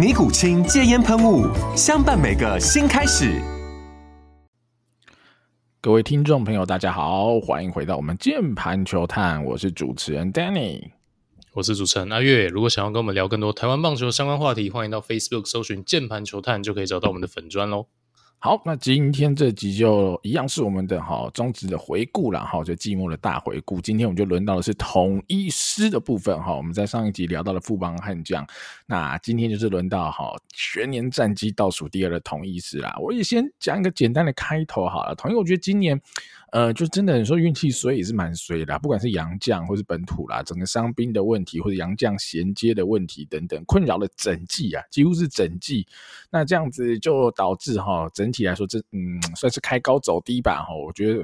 尼古清戒烟喷雾，相伴每个新开始。各位听众朋友，大家好，欢迎回到我们键盘球探，我是主持人 Danny，我是主持人阿月。如果想要跟我们聊更多台湾棒球相关话题，欢迎到 Facebook 搜寻键盘球探，就可以找到我们的粉砖喽。好，那今天这集就一样是我们的哈中职的回顾了哈，就寂寞的大回顾。今天我们就轮到的是统一师的部分哈。我们在上一集聊到了富邦悍将，那今天就是轮到哈全年战绩倒数第二的统一师啦。我也先讲一个简单的开头好了。统一，我觉得今年。呃，就真的你说运气衰也是蛮衰的，不管是洋将或是本土啦，整个伤兵的问题或者洋将衔接的问题等等，困扰了整季啊，几乎是整季。那这样子就导致哈，整体来说这嗯算是开高走低吧哈，我觉得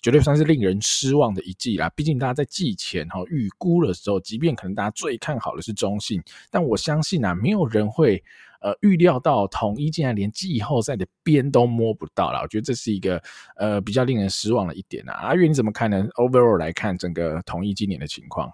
绝对算是令人失望的一季啦。毕竟大家在季前哈预估的时候，即便可能大家最看好的是中信，但我相信啊，没有人会。呃，预料到统一竟然连季后赛的边都摸不到了，我觉得这是一个呃比较令人失望的一点啊。阿月你怎么看呢？Overall 来看整个统一今年的情况，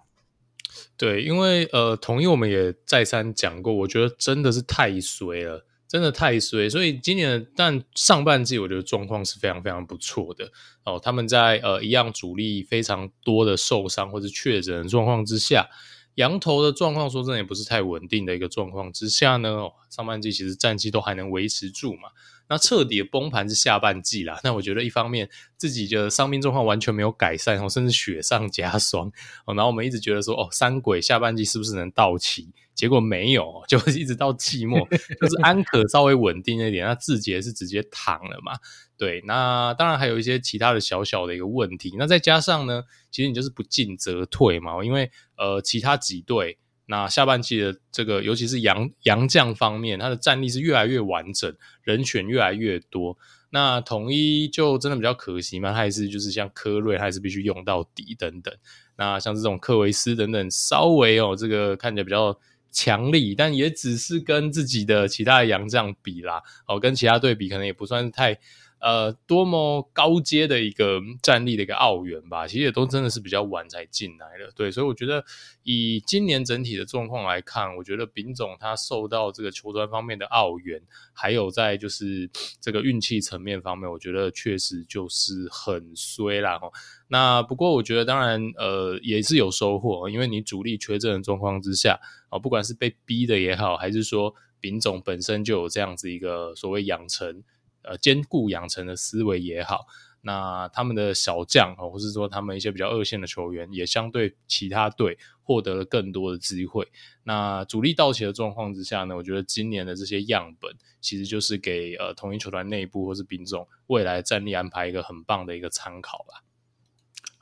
对，因为呃统一我们也再三讲过，我觉得真的是太衰了，真的太衰。所以今年但上半季我觉得状况是非常非常不错的哦。他们在呃一样主力非常多的受伤或是确诊的状况之下。羊头的状况说真的也不是太稳定的一个状况之下呢，上半季其实战绩都还能维持住嘛。那彻底崩盘是下半季啦。那我觉得一方面自己的伤病状况完全没有改善哦，甚至雪上加霜。然后我们一直觉得说哦，三鬼下半季是不是能到齐？结果没有，就是一直到季末，就是安可稍微稳定一点，那志杰是直接躺了嘛。对，那当然还有一些其他的小小的一个问题。那再加上呢，其实你就是不进则退嘛，因为呃，其他几队。那下半季的这个，尤其是洋洋将方面，他的战力是越来越完整，人选越来越多。那统一就真的比较可惜嘛，他还是就是像柯瑞，他还是必须用到底等等。那像这种克维斯等等，稍微哦，这个看起来比较强力，但也只是跟自己的其他的洋将比啦，哦，跟其他队比，可能也不算太。呃，多么高阶的一个战力的一个奥援吧，其实也都真的是比较晚才进来的，对，所以我觉得以今年整体的状况来看，我觉得丙总他受到这个球团方面的奥援，还有在就是这个运气层面方面，我觉得确实就是很衰啦。那不过我觉得当然呃也是有收获，因为你主力缺阵的状况之下啊，不管是被逼的也好，还是说丙总本身就有这样子一个所谓养成。呃，兼顾养成的思维也好，那他们的小将哦，或是说他们一些比较二线的球员，也相对其他队获得了更多的机会。那主力到齐的状况之下呢，我觉得今年的这些样本，其实就是给呃统一球团内部或是兵种未来战力安排一个很棒的一个参考吧。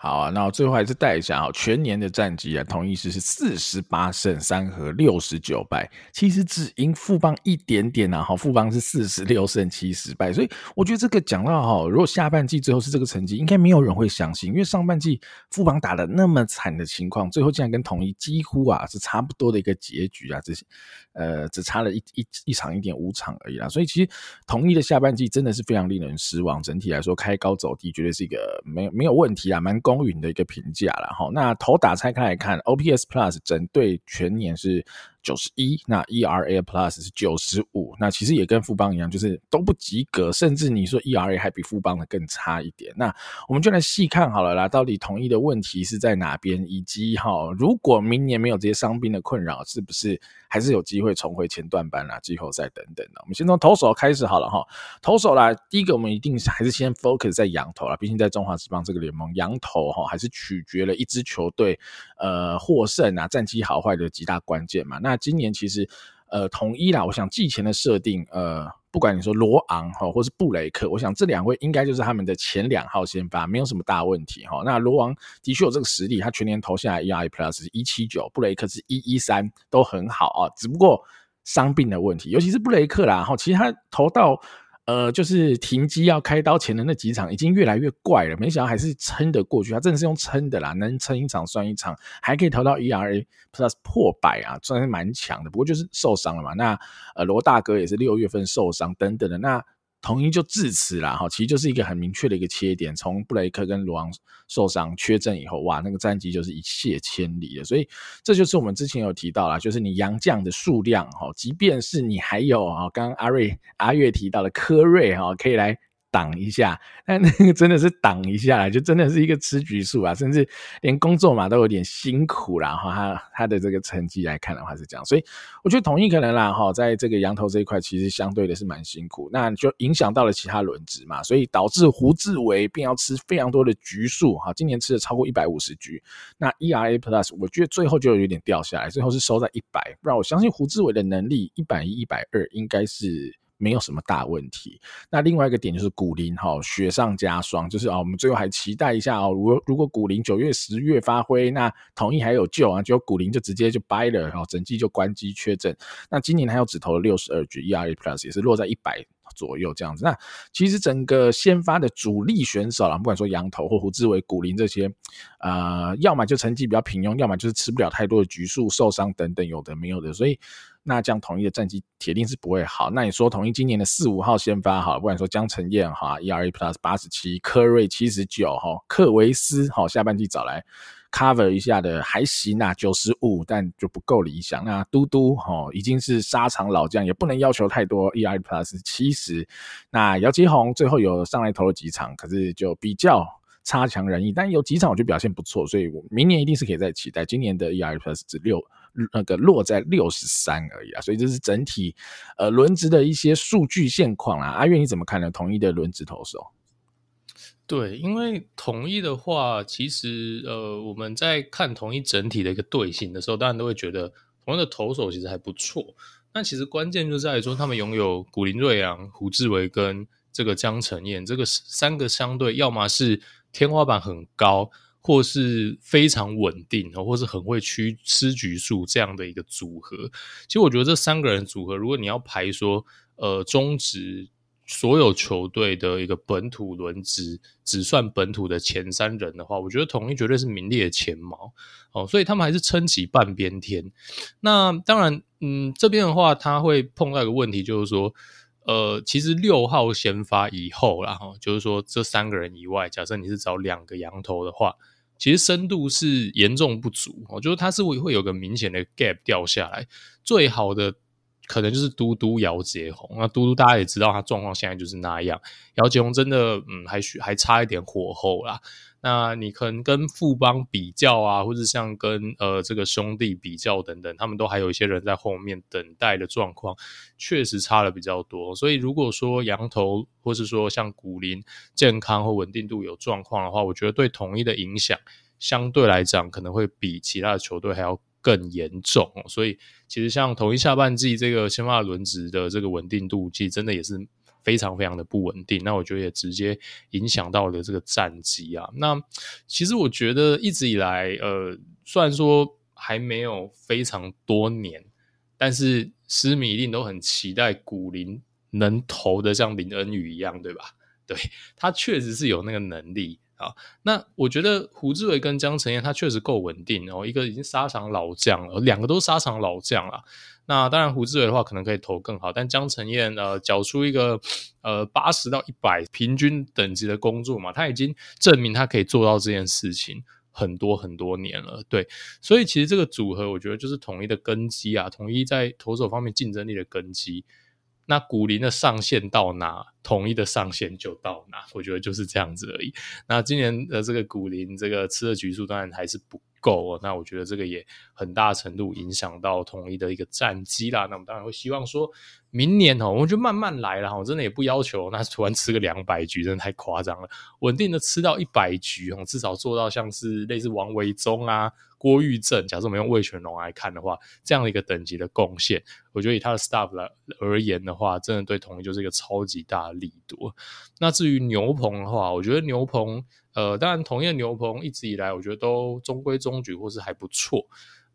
好啊，那我最后还是带一下啊，全年的战绩啊，统一狮是四十八胜三和六十九败，其实只赢富邦一点点啊。好，富邦是四十六胜七十败，所以我觉得这个讲到哈，如果下半季最后是这个成绩，应该没有人会相信，因为上半季富邦打的那么惨的情况，最后竟然跟统一几乎啊是差不多的一个结局啊，这些呃只差了一一一场一点五场而已啦。所以其实统一的下半季真的是非常令人失望，整体来说开高走低，绝对是一个没没有问题啊，蛮公允的一个评价了哈。那头打拆开来看，OPS Plus 整对全年是九十一，那 ERA Plus 是九十五，那其实也跟富邦一样，就是都不及格，甚至你说 ERA 还比富邦的更差一点。那我们就来细看好了啦，到底统一的问题是在哪边，以及哈，如果明年没有这些伤兵的困扰，是不是还是有机会重回前段班啦、季后赛等等的？我们先从投手开始好了哈，投手啦，第一个我们一定还是先 focus 在洋投啦，毕竟在中华职棒这个联盟，洋投哈还是取决了一支球队呃获胜啊战绩好坏的极大关键嘛。那那今年其实呃统一啦，我想季前的设定呃。不管你说罗昂哈，或是布雷克，我想这两位应该就是他们的前两号先发，没有什么大问题哈。那罗昂的确有这个实力，他全年投下来 ERA Plus 是一七九，布雷克是一一三，都很好啊。只不过伤病的问题，尤其是布雷克啦哈，其实他投到。呃，就是停机要开刀前的那几场，已经越来越怪了。没想到还是撑得过去，他真的是用撑的啦，能撑一场算一场，还可以投到 ERA Plus 破百啊，算是蛮强的。不过就是受伤了嘛。那呃，罗大哥也是六月份受伤等等的那。统一就至此啦，哈，其实就是一个很明确的一个切点。从布雷克跟罗昂受伤缺阵以后，哇，那个战绩就是一泻千里了。所以这就是我们之前有提到啦，就是你洋将的数量，哈，即便是你还有啊，刚刚阿瑞阿月提到的科瑞，哈，可以来。挡一下，但那个真的是挡一下来，就真的是一个吃局数啊，甚至连工作嘛都有点辛苦啦。哈，他他的这个成绩来看的话是这样，所以我觉得统一可能啦哈，在这个羊头这一块其实相对的是蛮辛苦，那就影响到了其他轮值嘛，所以导致胡志伟便要吃非常多的局数哈，今年吃了超过一百五十局，那 ERA Plus 我觉得最后就有点掉下来，最后是收在一百，不然我相信胡志伟的能力一百一、一百二应该是。没有什么大问题。那另外一个点就是古林哈，雪上加霜，就是啊，我们最后还期待一下哦。如果如果古林九月、十月发挥，那统一还有救啊。结果古林就直接就掰了，然后整季就关机缺阵。那今年还有只投了六十二局，ERA Plus 也是落在一百左右这样子。那其实整个先发的主力选手啦，不管说洋投或胡志伟、古林这些，呃，要么就成绩比较平庸，要么就是吃不了太多的局数、受伤等等，有的没有的，所以。那这样统一的战绩铁定是不会好。那你说统一今年的四五号先发好，不管说江承燕哈，ERA Plus 八十七，科瑞七十九哈，克维斯哈，下半季找来 cover 一下的还行啊，九十五，但就不够理想。那嘟嘟哈已经是沙场老将，也不能要求太多，ERA Plus 七十。那姚基宏最后有上来投了几场，可是就比较差强人意，但有几场我觉得表现不错，所以我明年一定是可以再期待。今年的 ERA Plus 只六。那个落在六十三而已啊，所以这是整体呃轮值的一些数据现况啦。阿月你怎么看呢？统一的轮值投手？对，因为统一的话，其实呃我们在看统一整体的一个队形的时候，当然都会觉得统一的投手其实还不错。那其实关键就在于说，他们拥有古林睿炀、胡志伟跟这个江承燕这个三个相对，要么是天花板很高。或是非常稳定，或是很会去吃局数这样的一个组合。其实我觉得这三个人组合，如果你要排说，呃，中职所有球队的一个本土轮值，只算本土的前三人的话，我觉得统一绝对是名列前茅哦。所以他们还是撑起半边天。那当然，嗯，这边的话，他会碰到一个问题，就是说，呃，其实六号先发以后，然后就是说这三个人以外，假设你是找两个羊头的话。其实深度是严重不足，我觉得它是会会有个明显的 gap 掉下来。最好的可能就是嘟嘟姚杰宏，那嘟嘟大家也知道他状况现在就是那样，姚杰宏真的嗯还需还差一点火候啦。那你可能跟富邦比较啊，或者像跟呃这个兄弟比较等等，他们都还有一些人在后面等待的状况，确实差了比较多。所以如果说羊头或是说像古林健康或稳定度有状况的话，我觉得对统一的影响相对来讲可能会比其他的球队还要更严重。所以其实像统一下半季这个先发轮值的这个稳定度，其实真的也是。非常非常的不稳定，那我觉得也直接影响到了这个战绩啊。那其实我觉得一直以来，呃，虽然说还没有非常多年，但是狮迷一定都很期待古林能投的像林恩宇一样，对吧？对，他确实是有那个能力啊。那我觉得胡志伟跟江承燕他确实够稳定哦，一个已经沙场老将了，两个都沙场老将了。那当然，胡志伟的话可能可以投更好，但江承燕呃，缴出一个呃八十到一百平均等级的工作嘛，他已经证明他可以做到这件事情。很多很多年了。对，所以其实这个组合，我觉得就是统一的根基啊，统一在投手方面竞争力的根基。那古林的上限到哪，统一的上限就到哪，我觉得就是这样子而已。那今年的这个古林，这个吃的局数当然还是不够哦。那我觉得这个也很大程度影响到统一的一个战绩啦。那我们当然会希望说。明年哦，我们就慢慢来了，我真的也不要求，那突然吃个两百局，真的太夸张了。稳定的吃到一百局哦，至少做到像是类似王维中啊、郭玉正，假设我们用魏全龙来看的话，这样的一个等级的贡献，我觉得以他的 staff 来而言的话，真的对统一就是一个超级大的力度。那至于牛棚的话，我觉得牛棚，呃，当然统一的牛棚一直以来，我觉得都中规中矩，或是还不错。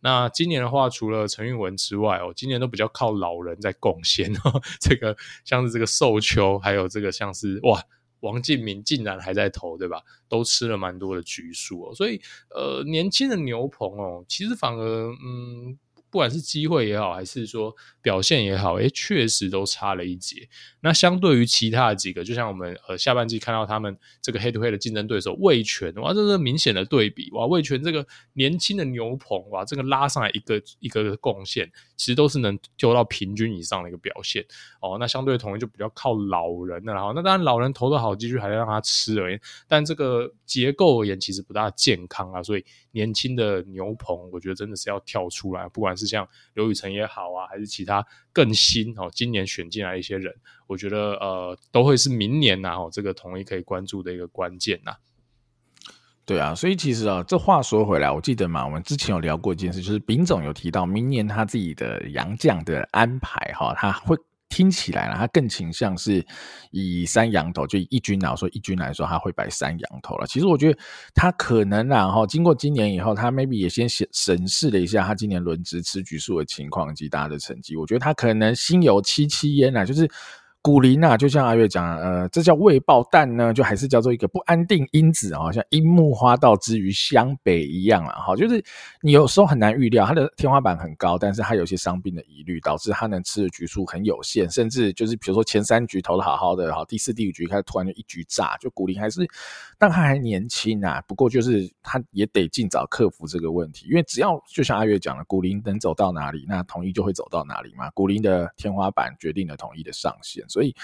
那今年的话，除了陈韵文之外，哦，今年都比较靠老人在贡献哦。这个像是这个寿球，还有这个像是哇，王敬明竟然还在投，对吧？都吃了蛮多的局数哦。所以呃，年轻的牛棚哦，其实反而嗯。不管是机会也好，还是说表现也好，诶，确实都差了一截。那相对于其他的几个，就像我们呃下半季看到他们这个 head to head 的竞争对手魏全，哇，这是明显的对比哇！魏全这个年轻的牛棚，哇，这个拉上来一个一个的贡献，其实都是能丢到平均以上的一个表现哦。那相对统一就比较靠老人的，然后那当然老人投的好，继续还要让他吃而已。但这个结构而言，其实不大健康啊，所以。年轻的牛棚，我觉得真的是要跳出来，不管是像刘宇辰也好啊，还是其他更新哦，今年选进来一些人，我觉得呃，都会是明年呐哦，这个同一可以关注的一个关键呐。对啊，所以其实啊，这话说回来，我记得嘛，我们之前有聊过一件事，就是丙总有提到明年他自己的杨将的安排哈，他会。听起来呢，他更倾向是以三羊头，就以一军来说，一军来说他会摆三羊头了。其实我觉得他可能然后经过今年以后，他 maybe 也先审审视了一下他今年轮值吃局数的情况及大家的成绩，我觉得他可能心有戚戚焉啊，就是。古林啊，就像阿月讲，呃，这叫未爆弹呢，就还是叫做一个不安定因子啊，像樱木花道之于湘北一样啊，哈，就是你有时候很难预料，他的天花板很高，但是他有些伤病的疑虑，导致他能吃的局数很有限，甚至就是比如说前三局投的好好的，哈，第四、第五局开始突然就一局炸，就古林还是，但他还年轻啊，不过就是他也得尽早克服这个问题，因为只要就像阿月讲的，古林能走到哪里，那统一就会走到哪里嘛，古林的天花板决定了统一的上限。所以，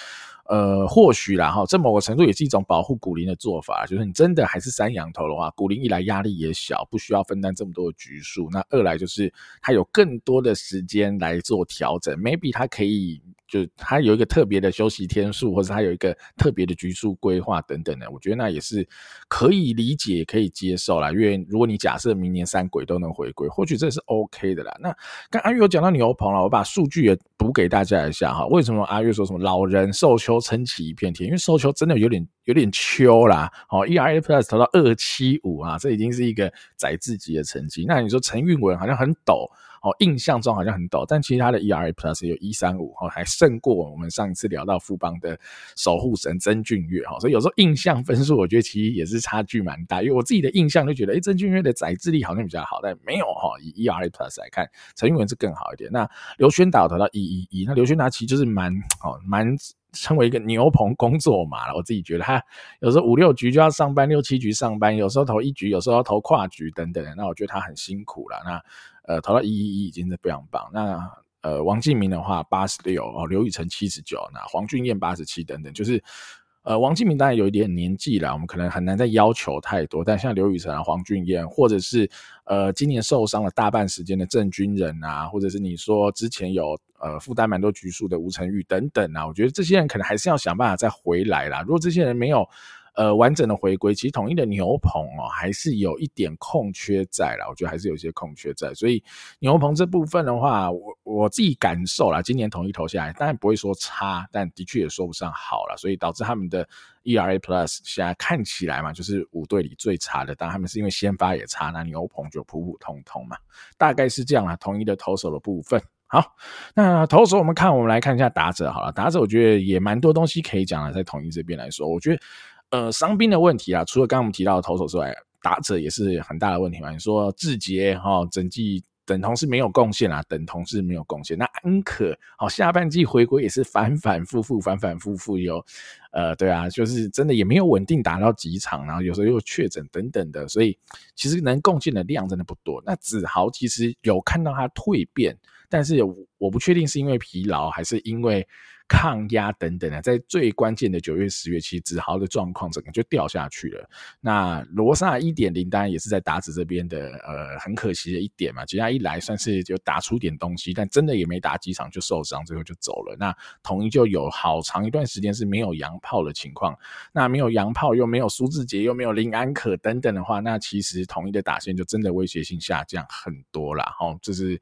呃，或许啦哈，这某个程度也是一种保护古灵的做法，就是你真的还是三羊头的话，古灵一来压力也小，不需要分担这么多的局数；那二来就是他有更多的时间来做调整，maybe 他可以。就他有一个特别的休息天数，或者他有一个特别的局数规划等等的，我觉得那也是可以理解、可以接受啦。因为如果你假设明年三鬼都能回归，或许这是 OK 的啦。那刚阿月有讲到牛棚了，我把数据也补给大家一下哈。为什么阿月说什么老人寿秋撑起一片天？因为寿秋真的有点有点秋啦。哦，ERA Plus 投到二七五啊，这已经是一个宰自己的成绩。那你说陈韵文好像很陡。哦，印象中好像很陡，但其实他的 ERA Plus 有一三五，哦，还胜过我们上一次聊到富邦的守护神曾俊岳，哈，所以有时候印象分数，我觉得其实也是差距蛮大，因为我自己的印象就觉得，诶，曾俊岳的宰制力好像比较好，但没有哈，以 ERA Plus 来看，陈韵文是更好一点。那刘轩达投到一一一，那刘轩达其实就是蛮哦蛮称为一个牛棚工作嘛，我自己觉得他有时候五六局就要上班，六七局上班，有时候投一局，有时候要投跨局等等，那我觉得他很辛苦了。那呃，投到一一一已经是非常棒。那呃，王敬明的话八十六哦，刘宇辰七十九，那黄俊彦八十七等等，就是呃，王敬明当然有一点年纪了，我们可能很难再要求太多。但像刘宇辰啊、黄俊彦，或者是呃，今年受伤了大半时间的郑军人啊，或者是你说之前有呃负担蛮多局数的吴成玉等等啊，我觉得这些人可能还是要想办法再回来啦。如果这些人没有，呃，完整的回归，其实统一的牛棚哦，还是有一点空缺在啦。我觉得还是有一些空缺在，所以牛棚这部分的话，我我自己感受啦，今年统一投下来，当然不会说差，但的确也说不上好了，所以导致他们的 ERA Plus 现在看起来嘛，就是五队里最差的。当然他们是因为先发也差，那牛棚就普普通通嘛，大概是这样啦。统一的投手的部分，好，那投手我们看，我们来看一下打者好了，打者我觉得也蛮多东西可以讲的，在统一这边来说，我觉得。呃，伤兵的问题啊，除了刚刚我们提到的投手之外，打者也是很大的问题嘛。你说志杰哈，整季等同是没有贡献啦，等同是没有贡献。那安可好，下半季回归也是反反复复，反反复复有，呃，对啊，就是真的也没有稳定打到几场，然后有时候又确诊等等的，所以其实能贡献的量真的不多。那子豪其实有看到他蜕变，但是我不确定是因为疲劳还是因为。抗压等等的，在最关键的九月、十月，其实子豪的状况整个就掉下去了。那罗萨一点零当然也是在打子这边的，呃，很可惜的一点嘛。其他一来算是就打出点东西，但真的也没打几场就受伤，最后就走了。那统一就有好长一段时间是没有洋炮的情况。那没有洋炮，又没有苏志杰，又没有林安可等等的话，那其实统一的打线就真的威胁性下降很多啦。哦，这是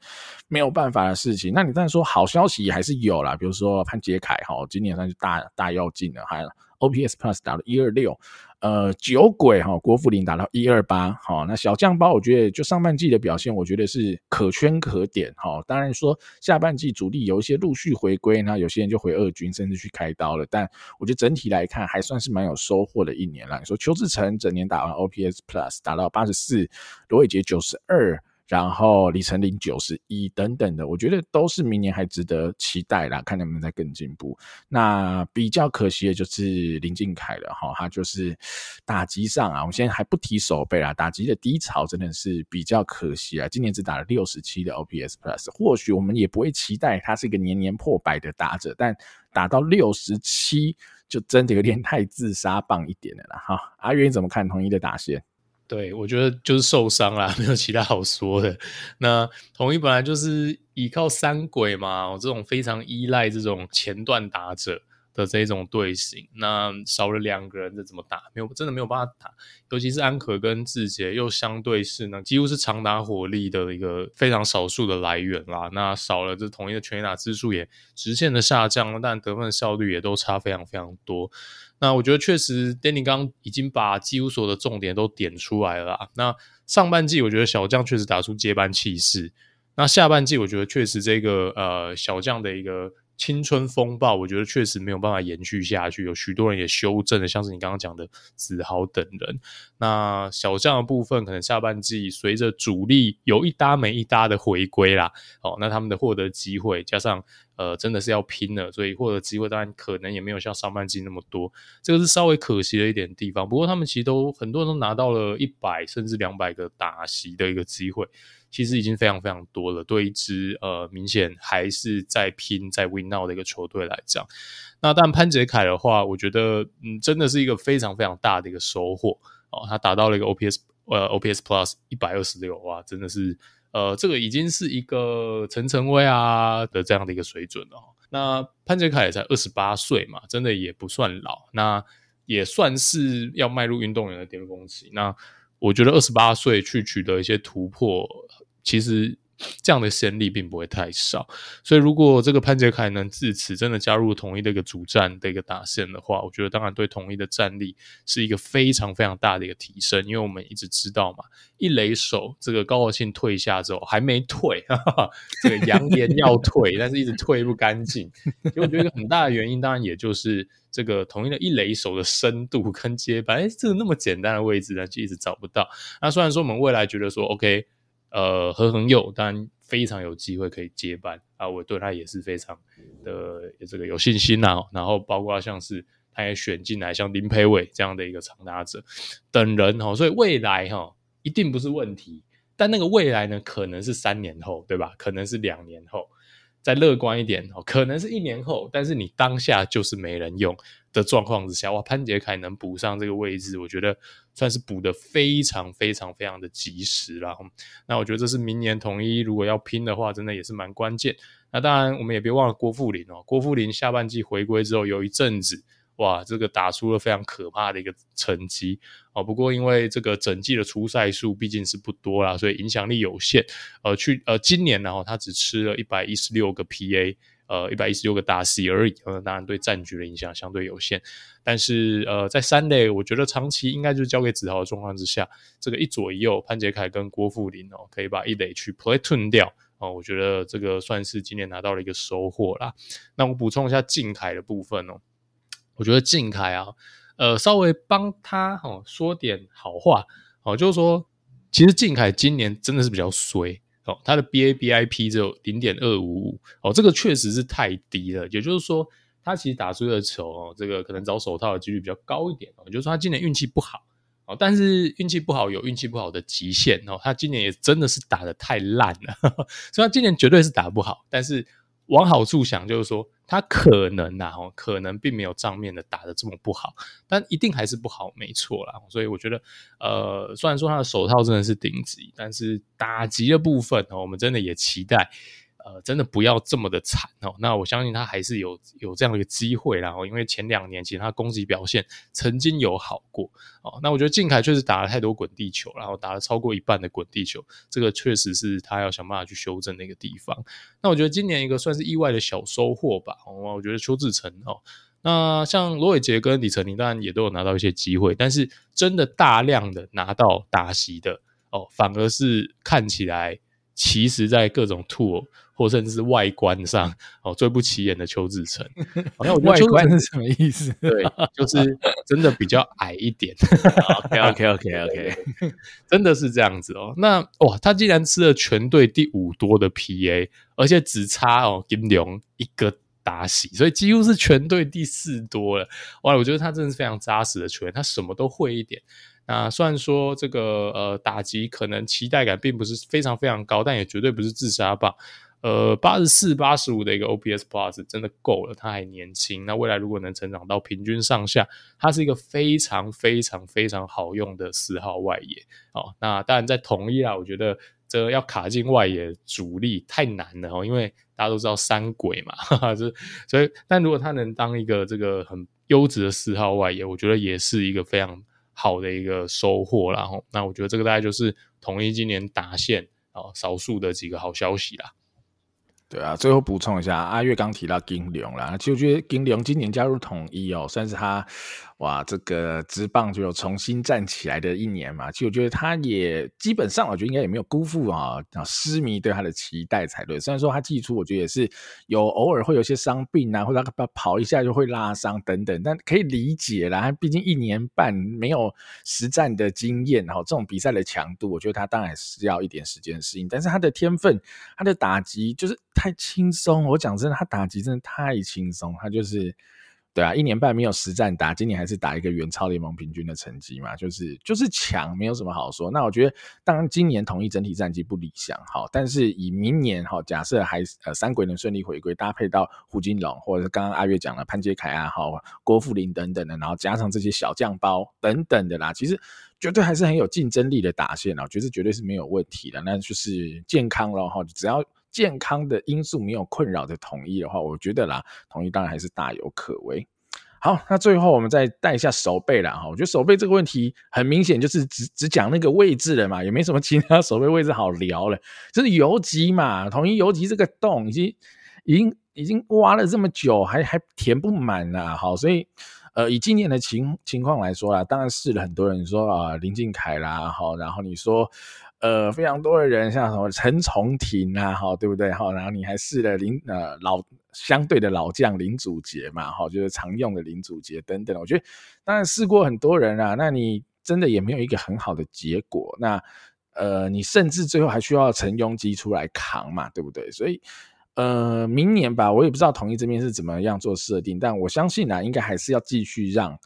没有办法的事情。那你当然说好消息还是有啦，比如说潘杰凯哈，今年算是大大跃进了，还 OPS Plus 打了一二六，呃，酒鬼哈郭富林打到一二八，好，那小将包我觉得就上半季的表现，我觉得是可圈可点哈。当然说下半季主力有一些陆续回归，那有些人就回二军，甚至去开刀了，但我觉得整体来看还算是蛮有收获的一年啦。你说邱志成整年打完 OPS Plus 打到八十四，罗伟杰九十二。然后李成林九十一等等的，我觉得都是明年还值得期待啦，看能不能再更进步。那比较可惜的就是林靖凯了哈，他就是打击上啊，我们现在还不提手背啦，打击的低潮真的是比较可惜啊。今年只打了六十七的 OPS Plus，或许我们也不会期待他是一个年年破百的打者，但打到六十七就真的有点太自杀棒一点了啦哈。阿元怎么看统一的打线？对，我觉得就是受伤啦，没有其他好说的。那统一本来就是依靠三鬼嘛，我这种非常依赖这种前段打者的这种队形，那少了两个人，这怎么打？没有，真的没有办法打。尤其是安可跟志杰，又相对是呢，几乎是长打火力的一个非常少数的来源啦。那少了这统一的全垒打支数也直线的下降，但得分效率也都差非常非常多。那我觉得确实，Danny 刚已经把几乎所有的重点都点出来了。那上半季我觉得小将确实打出接班气势，那下半季我觉得确实这个呃小将的一个。青春风暴，我觉得确实没有办法延续下去，有许多人也修正了，像是你刚刚讲的子豪等人。那小将的部分，可能下半季随着主力有一搭没一搭的回归啦，哦，那他们的获得机会，加上呃真的是要拼了，所以获得机会当然可能也没有像上半季那么多，这个是稍微可惜的一点地方。不过他们其实都很多人都拿到了一百甚至两百个打席的一个机会。其实已经非常非常多了，对一支呃明显还是在拼在 win now 的一个球队来讲，那但潘杰凯的话，我觉得嗯真的是一个非常非常大的一个收获哦，他达到了一个 OPS 呃 OPS Plus 一百二十六哇，真的是呃这个已经是一个陈晨威啊的这样的一个水准了。那潘杰凯也才二十八岁嘛，真的也不算老，那也算是要迈入运动员的巅峰期。那我觉得二十八岁去取得一些突破。其实这样的先例并不会太少，所以如果这个潘杰凯能自此真的加入统一的一个主战的一个打线的话，我觉得当然对统一的战力是一个非常非常大的一个提升。因为我们一直知道嘛，一垒手这个高国庆退下之后还没退，哈哈，这个扬言要退，但是一直退不干净。所以我觉得一个很大的原因，当然也就是这个统一的一垒手的深度跟接班，哎，这个那么简单的位置呢，就一直找不到。那虽然说我们未来觉得说，OK。呃，何恒佑当然非常有机会可以接班啊，我对他也是非常的这个有信心呐、啊。然后包括像是他也选进来像林培伟这样的一个长打者等人哈，所以未来哈一定不是问题。但那个未来呢，可能是三年后，对吧？可能是两年后，再乐观一点哦，可能是一年后。但是你当下就是没人用的状况之下，哇，潘杰凯能补上这个位置，我觉得。算是补得非常非常非常的及时了，那我觉得这是明年统一如果要拼的话，真的也是蛮关键。那当然，我们也别忘了郭富林哦，郭富林下半季回归之后，有一阵子哇，这个打出了非常可怕的一个成绩哦。不过因为这个整季的出赛数毕竟是不多啦，所以影响力有限。呃，去呃今年呢，他只吃了一百一十六个 PA。呃，一百一十六个打 C 而已，呃，当然对战局的影响相对有限，但是呃，在三垒，我觉得长期应该就是交给子豪的状况之下，这个一左一右，潘杰凯跟郭富林哦，可以把一垒去 platoon 掉哦，我觉得这个算是今年拿到了一个收获啦。那我补充一下靖凯的部分哦，我觉得靖凯啊，呃，稍微帮他哦说点好话哦，就是说，其实靖凯今年真的是比较衰。哦，他的 BABIP 只有零点二五五哦，这个确实是太低了。也就是说，他其实打出的球哦，这个可能找手套的几率比较高一点哦。也就是说，他今年运气不好哦，但是运气不好有运气不好的极限哦。他今年也真的是打得太烂了，呵呵，所以他今年绝对是打不好，但是。往好处想，就是说他可能呐，哦，可能并没有账面的打得这么不好，但一定还是不好，没错啦。所以我觉得，呃，虽然说他的手套真的是顶级，但是打击的部分，我们真的也期待。呃，真的不要这么的惨哦。那我相信他还是有有这样的一个机会，然后因为前两年其实他攻击表现曾经有好过哦。那我觉得靖凯确实打了太多滚地球，然后打了超过一半的滚地球，这个确实是他要想办法去修正的一个地方。那我觉得今年一个算是意外的小收获吧。哦，我觉得邱志成哦，那像罗伟杰跟李成林当然也都有拿到一些机会，但是真的大量的拿到打席的哦，反而是看起来。其实，在各种 tool 或甚至是外观上，哦，最不起眼的邱志成，好像我觉得外观是什么意思？对，就是真的比较矮一点。OK OK OK OK，真的是这样子哦。那哇，他竟然吃了全队第五多的 PA，而且只差哦金龙一个打洗，所以几乎是全队第四多了。哇，我觉得他真的是非常扎实的球员，他什么都会一点。那虽然说这个呃打击可能期待感并不是非常非常高，但也绝对不是自杀棒。呃，八十四、八十五的一个 OPS Plus 真的够了，他还年轻。那未来如果能成长到平均上下，他是一个非常非常非常好用的四号外野。哦，那当然在同一啦，我觉得这要卡进外野主力太难了哦，因为大家都知道三鬼嘛，哈哈，这所以但如果他能当一个这个很优质的四号外野，我觉得也是一个非常。好的一个收获，然后那我觉得这个大概就是统一今年达线啊少数的几个好消息啦。对啊，最后补充一下，阿月刚提到金龙啦，其实我觉得金龙今年加入统一哦，算是他。哇，这个职棒就有重新站起来的一年嘛，其实我觉得他也基本上，我觉得应该也没有辜负啊，狮迷对他的期待才对。虽然说他季初我觉得也是有偶尔会有些伤病啊，或者他跑一下就会拉伤等等，但可以理解啦。他毕竟一年半没有实战的经验，哈，这种比赛的强度，我觉得他当然是要一点时间适应。但是他的天分，他的打击就是太轻松。我讲真的，他打击真的太轻松，他就是。对啊，一年半没有实战打，今年还是打一个远超联盟平均的成绩嘛，就是就是强，没有什么好说。那我觉得，当然今年统一整体战绩不理想，好，但是以明年哈，假设还呃三鬼能顺利回归，搭配到胡金龙，或者是刚刚阿月讲了潘杰凯啊，好郭富林等等的，然后加上这些小将包等等的啦，其实绝对还是很有竞争力的打线啊，我觉得绝对是没有问题的。那就是健康了哈，只要。健康的因素没有困扰的统一的话，我觉得啦，统一当然还是大有可为。好，那最后我们再带一下守备啦哈，我觉得守备这个问题很明显就是只只讲那个位置了嘛，也没什么其他守备位置好聊了，就是游击嘛，统一游击这个洞已经已经已经挖了这么久，还还填不满啊。好，所以呃，以今年的情情况来说啦，当然是了很多人说啊，林靖凯啦，好，然后你说。呃，非常多的人，像什么陈重廷啊，哈，对不对？哈，然后你还试了林呃老相对的老将林祖杰嘛，哈，就是常用的林祖杰等等。我觉得当然试过很多人啊，那你真的也没有一个很好的结果。那呃，你甚至最后还需要陈庸基出来扛嘛，对不对？所以呃，明年吧，我也不知道统一这边是怎么样做设定，但我相信啊，应该还是要继续让。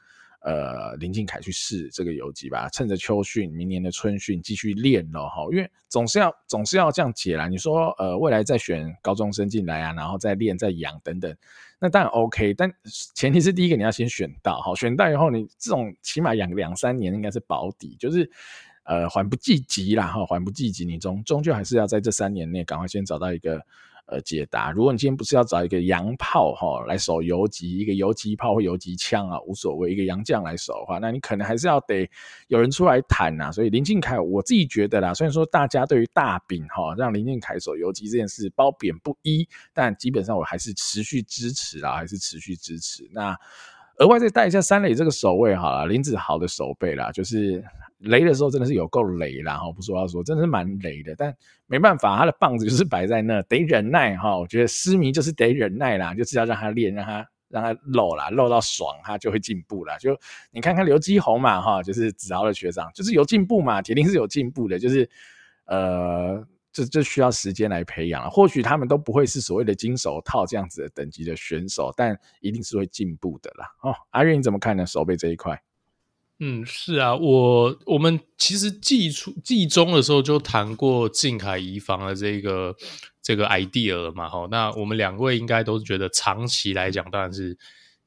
呃，林靖凯去试这个游击吧，趁着秋训，明年的春训继续练咯哈，因为总是要总是要这样解啦。你说呃，未来再选高中生进来啊，然后再练再养等等，那当然 OK，但前提是第一个你要先选到，好，选到以后你这种起码养两三年应该是保底，就是呃缓不济急啦哈，缓不济急，你终终究还是要在这三年内赶快先找到一个。呃，解答。如果你今天不是要找一个洋炮哈来守游击，一个游击炮或游击枪啊，无所谓，一个洋将来守的话，那你可能还是要得有人出来谈呐。所以林靖凯，我自己觉得啦，虽然说大家对于大饼哈让林靖凯守游击这件事褒贬不一，但基本上我还是持续支持啦，还是持续支持。那额外再带一下三垒这个守卫好了，林子豪的守备啦，就是。雷的时候真的是有够雷啦，哈，不说要说，真的是蛮雷的，但没办法，他的棒子就是摆在那，得忍耐哈。我觉得失迷就是得忍耐啦，就是要让他练，让他让他漏啦，漏到爽，他就会进步啦。就你看看刘基宏嘛，哈，就是子豪的学长，就是有进步嘛，铁定是有进步的，就是呃。这这需要时间来培养了。或许他们都不会是所谓的金手套这样子的等级的选手，但一定是会进步的啦。哦，阿月你怎么看呢？守备这一块？嗯，是啊，我我们其实季初季中的时候就谈过靖凯移防的这个这个 idea 了嘛，哈，那我们两位应该都是觉得长期来讲当然是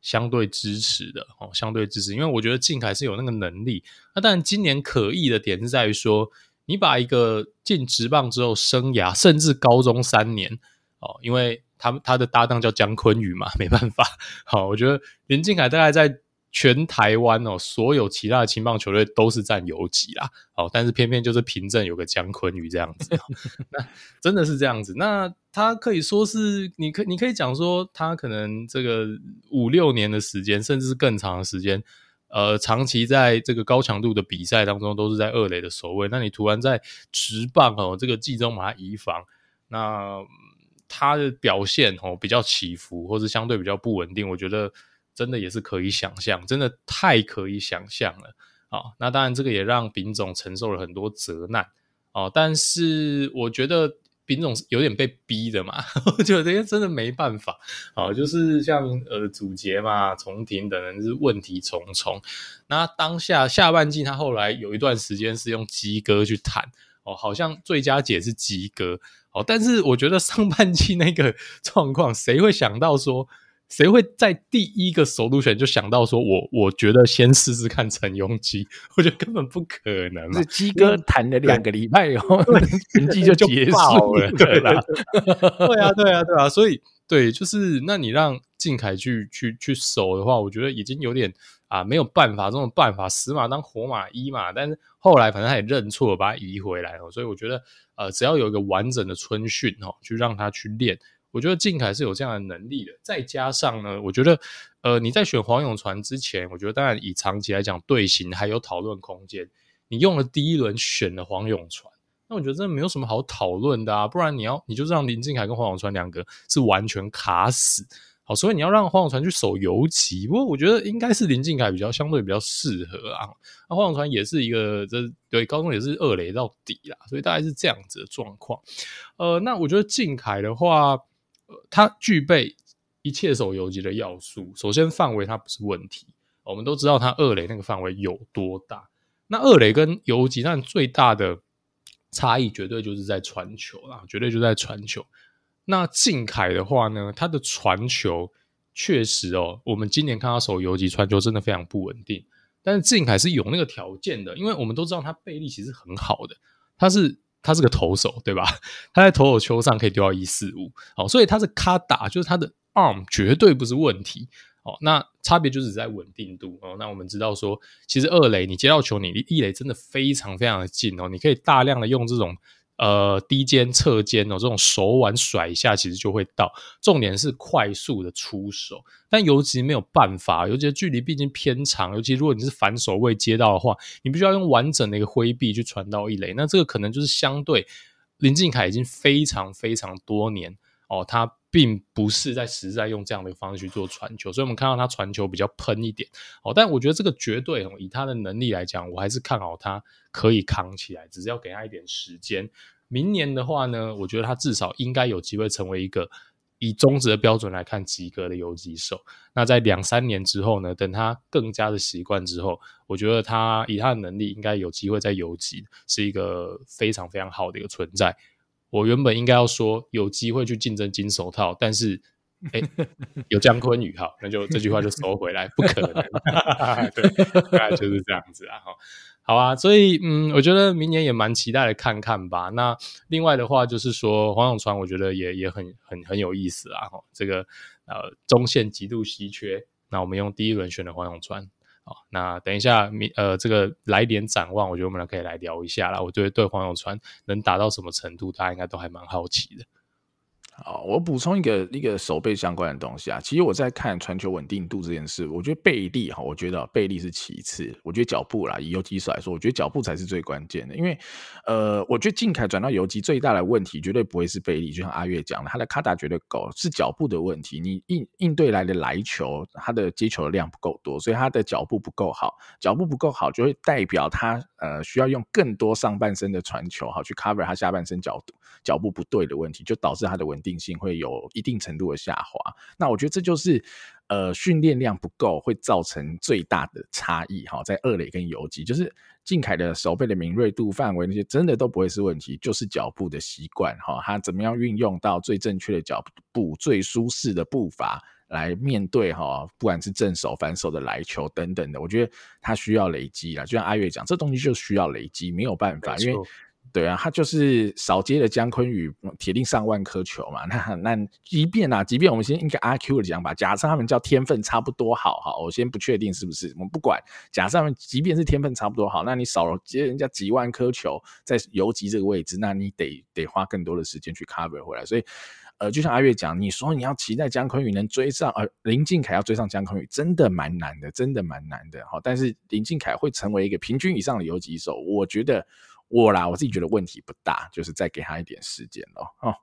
相对支持的，哦，相对支持，因为我觉得靖凯是有那个能力。那当然今年可疑的点是在于说，你把一个进职棒之后生涯甚至高中三年，哦，因为他他的搭档叫江坤宇嘛，没办法，好，我觉得林靖凯大概在。全台湾哦，所有其他的青棒球队都是占游击啦，哦，但是偏偏就是平镇有个江坤宇这样子，那真的是这样子。那他可以说是，你可你可以讲说，他可能这个五六年的时间，甚至是更长的时间，呃，长期在这个高强度的比赛当中都是在二垒的守卫。那你突然在直棒哦，这个季中把他移防，那他的表现哦比较起伏，或是相对比较不稳定，我觉得。真的也是可以想象，真的太可以想象了啊、那当然，这个也让丙总承受了很多责难哦。但是我觉得丙总有点被逼的嘛，我觉得真的没办法啊、就是像呃祖杰嘛、重庭等人是问题重重。那当下下半季他后来有一段时间是用鸡哥去谈哦，好像最佳解是鸡哥哦。但是我觉得上半季那个状况，谁会想到说？谁会在第一个首度选就想到说我，我我觉得先试试看陈庸基，我觉得根本不可能。是基哥谈了两个礼拜以后，成绩 就结束了，对吧？对啊，对啊，对啊。所以，对，就是那你让靖凯去去去守的话，我觉得已经有点啊没有办法，这种办法死马当活马医嘛。但是后来反正他也认错了，把他移回来了。所以我觉得，呃，只要有一个完整的春训哦，去让他去练。我觉得靖凯是有这样的能力的，再加上呢，我觉得，呃，你在选黄永传之前，我觉得当然以长期来讲，队形还有讨论空间。你用了第一轮选了黄永传，那我觉得真的没有什么好讨论的啊。不然你要，你就让林靖凯跟黄永传两个是完全卡死，好，所以你要让黄永传去守游击。不过我觉得应该是林靖凯比较相对比较适合啊。那黄永传也是一个，这对高中也是二垒到底啦，所以大概是这样子的状况。呃，那我觉得靖凯的话。它具备一切手游级的要素。首先，范围它不是问题。我们都知道它二垒那个范围有多大。那二垒跟游击，但最大的差异绝对就是在传球啦，绝对就在传球。那靖凯的话呢，他的传球确实哦，我们今年看他手游级传球真的非常不稳定。但是靖凯是有那个条件的，因为我们都知道他背力其实很好的，他是。他是个投手，对吧？他在投手球上可以丢到一四五，哦，所以他是卡打，就是他的 arm 绝对不是问题，哦，那差别就是在稳定度，哦，那我们知道说，其实二垒你接到球，你离一垒真的非常非常的近哦，你可以大量的用这种。呃，低肩、侧肩哦，这种手腕甩一下，其实就会到。重点是快速的出手，但尤其没有办法，尤其距离毕竟偏长，尤其如果你是反手位接到的话，你必须要用完整的一个挥臂去传到一垒。那这个可能就是相对林敬凯已经非常非常多年哦，他并不是在实在用这样的方式去做传球，所以我们看到他传球比较喷一点哦。但我觉得这个绝对，以他的能力来讲，我还是看好他。可以扛起来，只是要给他一点时间。明年的话呢，我觉得他至少应该有机会成为一个以中职的标准来看及格的游击手。那在两三年之后呢，等他更加的习惯之后，我觉得他以他的能力，应该有机会在游击是一个非常非常好的一个存在。我原本应该要说有机会去竞争金手套，但是。哎、欸，有江坤宇哈，那就这句话就收回来，不可能，对，大概就是这样子啊。哈，好啊，所以嗯，我觉得明年也蛮期待的，看看吧。那另外的话就是说，黄永川，我觉得也也很很很有意思啊。哈，这个呃，中线极度稀缺，那我们用第一轮选的黄永传。哦，那等一下呃，这个来年展望，我觉得我们俩可以来聊一下啦。我觉得对黄永川能达到什么程度，大家应该都还蛮好奇的。好，我补充一个一个手背相关的东西啊。其实我在看传球稳定度这件事，我觉得背力哈，我觉得背力是其次。我觉得脚步啦，以游击手来说，我觉得脚步才是最关键的。因为呃，我觉得靖凯转到游击最大的问题绝对不会是背力，就像阿月讲的，他的卡打绝对够，是脚步的问题。你应应对来的来球，他的接球的量不够多，所以他的脚步不够好。脚步不够好，就会代表他呃需要用更多上半身的传球，好去 cover 他下半身脚脚步不对的问题，就导致他的稳定。定性会有一定程度的下滑，那我觉得这就是呃训练量不够会造成最大的差异哈，在二垒跟游击，就是靖凯的手背的敏锐度范围那些真的都不会是问题，就是脚步的习惯哈，他怎么样运用到最正确的脚步、最舒适的步伐来面对哈，不管是正手、反手的来球等等的，我觉得他需要累积啊，就像阿月讲，这东西就需要累积，没有办法，因为。对啊，他就是少接了江坤宇，铁定上万颗球嘛。那那即便啊，即便我们先应该阿 Q 的讲法，假设他们叫天分差不多好，好，我先不确定是不是，我们不管。假设他们即便是天分差不多好，那你少了接人家几万颗球在游击这个位置，那你得得花更多的时间去 cover 回来。所以，呃，就像阿月讲，你说你要期待江坤宇能追上，呃，林靖凯要追上江坤宇，真的蛮难的，真的蛮难的。哈，但是林靖凯会成为一个平均以上的游击手，我觉得。我啦，我自己觉得问题不大，就是再给他一点时间咯。哦，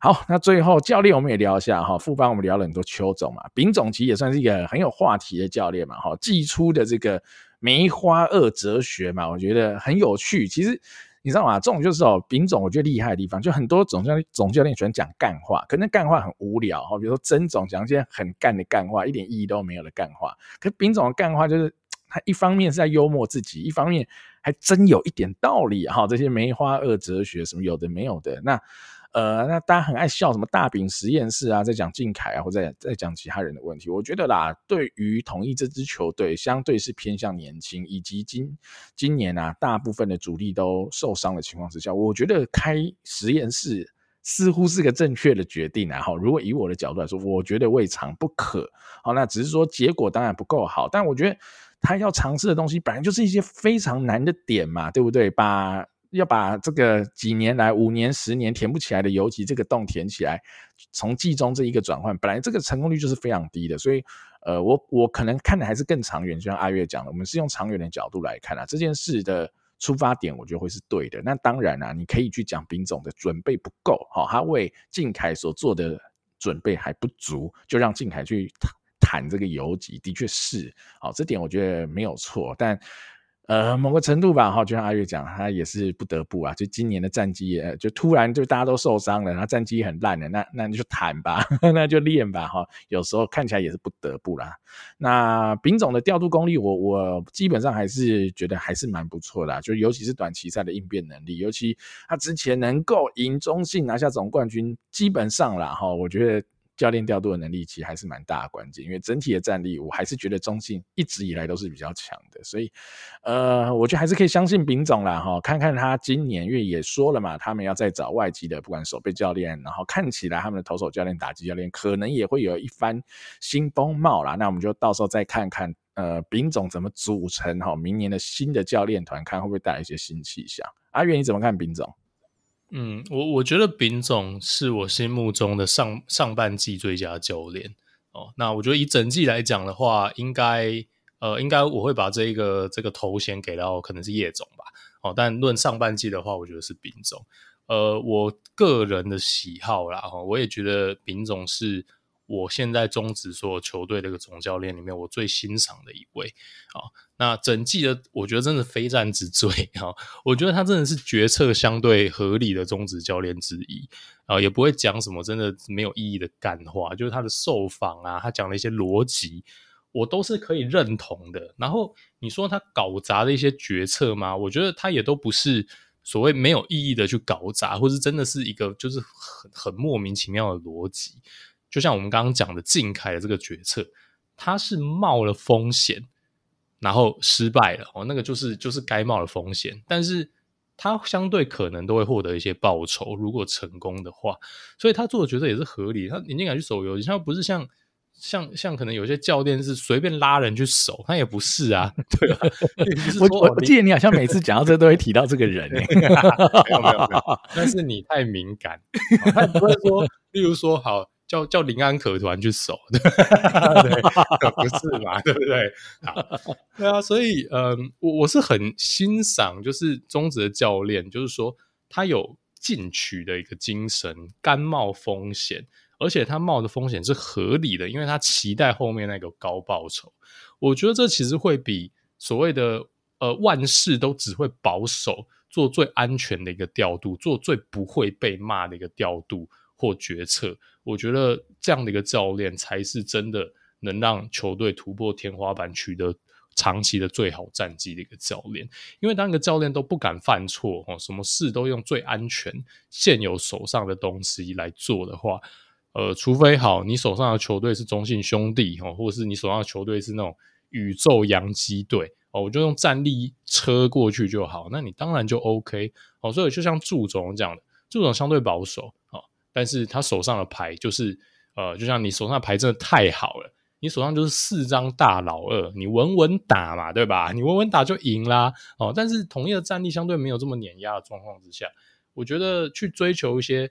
好，那最后教练我们也聊一下哈，副班我们聊了很多邱总嘛，丙总其实也算是一个很有话题的教练嘛，哈，寄出的这个梅花二哲学嘛，我觉得很有趣。其实你知道吗？这种就是哦，丙总我觉得厉害的地方，就很多总教练总教练喜欢讲干话，可能干话很无聊哈，比如说曾总讲一些很干的干话，一点意义都没有的干话，可丙总的干话就是。他一方面是在幽默自己，一方面还真有一点道理哈。这些梅花二哲学什么有的没有的，那呃，那大家很爱笑什么大饼实验室啊，在讲靖凯啊，或者在在讲其他人的问题。我觉得啦，对于统一这支球队，相对是偏向年轻，以及今今年啊，大部分的主力都受伤的情况之下，我觉得开实验室似乎是个正确的决定啊。哈，如果以我的角度来说，我觉得未尝不可。好，那只是说结果当然不够好，但我觉得。他要尝试的东西本来就是一些非常难的点嘛，对不对？把要把这个几年来五年、十年填不起来的尤其这个洞填起来，从季中这一个转换，本来这个成功率就是非常低的。所以，呃，我我可能看的还是更长远，就像阿月讲的，我们是用长远的角度来看啊，这件事的出发点，我觉得会是对的。那当然啊，你可以去讲丙总的准备不够，好，他为靖凯所做的准备还不足，就让靖凯去。谈这个游击的确是，好，这点我觉得没有错，但呃，某个程度吧，哈，就像阿月讲，他也是不得不啊，就今年的战绩，就突然就大家都受伤了，然后战绩很烂了，那那你就谈吧，那就练吧，哈，有时候看起来也是不得不啦。那丙总的调度功力，我我基本上还是觉得还是蛮不错的，就尤其是短期赛的应变能力，尤其他之前能够赢中信拿下总冠军，基本上啦，哈，我觉得。教练调度的能力其实还是蛮大的关键，因为整体的战力，我还是觉得中信一直以来都是比较强的，所以，呃，我觉得还是可以相信丙总啦哈，看看他今年，因为也说了嘛，他们要再找外籍的，不管守备教练，然后看起来他们的投手教练、打击教练可能也会有一番新风貌啦，那我们就到时候再看看，呃，丙总怎么组成哈，明年的新的教练团，看会不会带来一些新气象。阿跃你怎么看丙总？嗯，我我觉得丙总是我心目中的上上半季最佳教练哦。那我觉得以整季来讲的话，应该呃，应该我会把这个这个头衔给到可能是叶总吧。哦，但论上半季的话，我觉得是丙总。呃，我个人的喜好啦，哈，我也觉得丙总是。我现在中职所有球队这个总教练里面，我最欣赏的一位啊，那整季的我觉得真的非战之罪啊，我觉得他真的是决策相对合理的中职教练之一啊，也不会讲什么真的没有意义的干话，就是他的受访啊，他讲的一些逻辑，我都是可以认同的。然后你说他搞砸的一些决策吗？我觉得他也都不是所谓没有意义的去搞砸，或是真的是一个就是很很莫名其妙的逻辑。就像我们刚刚讲的靖凯的这个决策，他是冒了风险，然后失败了哦，那个就是就是该冒的风险，但是他相对可能都会获得一些报酬，如果成功的话，所以他做的决策也是合理。他你竟敢去守游你像不是像像像可能有些教练是随便拉人去守，他也不是啊，对吧？我我记得你好像每次讲到这都会提到这个人，欸，没有没有没有，但是你太敏感，他不会说，例如说好叫叫林安可团去守，对，对不是嘛？对不对？好，对啊，所以嗯，我我是很欣赏，就是中职的教练，就是说他有进取的一个精神，甘冒风险。而且他冒的风险是合理的，因为他期待后面那个高报酬。我觉得这其实会比所谓的呃万事都只会保守，做最安全的一个调度，做最不会被骂的一个调度或决策。我觉得这样的一个教练才是真的能让球队突破天花板，取得长期的最好战绩的一个教练。因为当一个教练都不敢犯错哦，什么事都用最安全现有手上的东西来做的话。呃，除非好，你手上的球队是中信兄弟哦，或者是你手上的球队是那种宇宙洋基队哦，我就用战力车过去就好，那你当然就 OK 哦。所以就像祝总这样的，祝总相对保守哦，但是他手上的牌就是呃，就像你手上牌真的太好了，你手上就是四张大老二，你稳稳打嘛，对吧？你稳稳打就赢啦哦。但是同一的战力相对没有这么碾压的状况之下，我觉得去追求一些。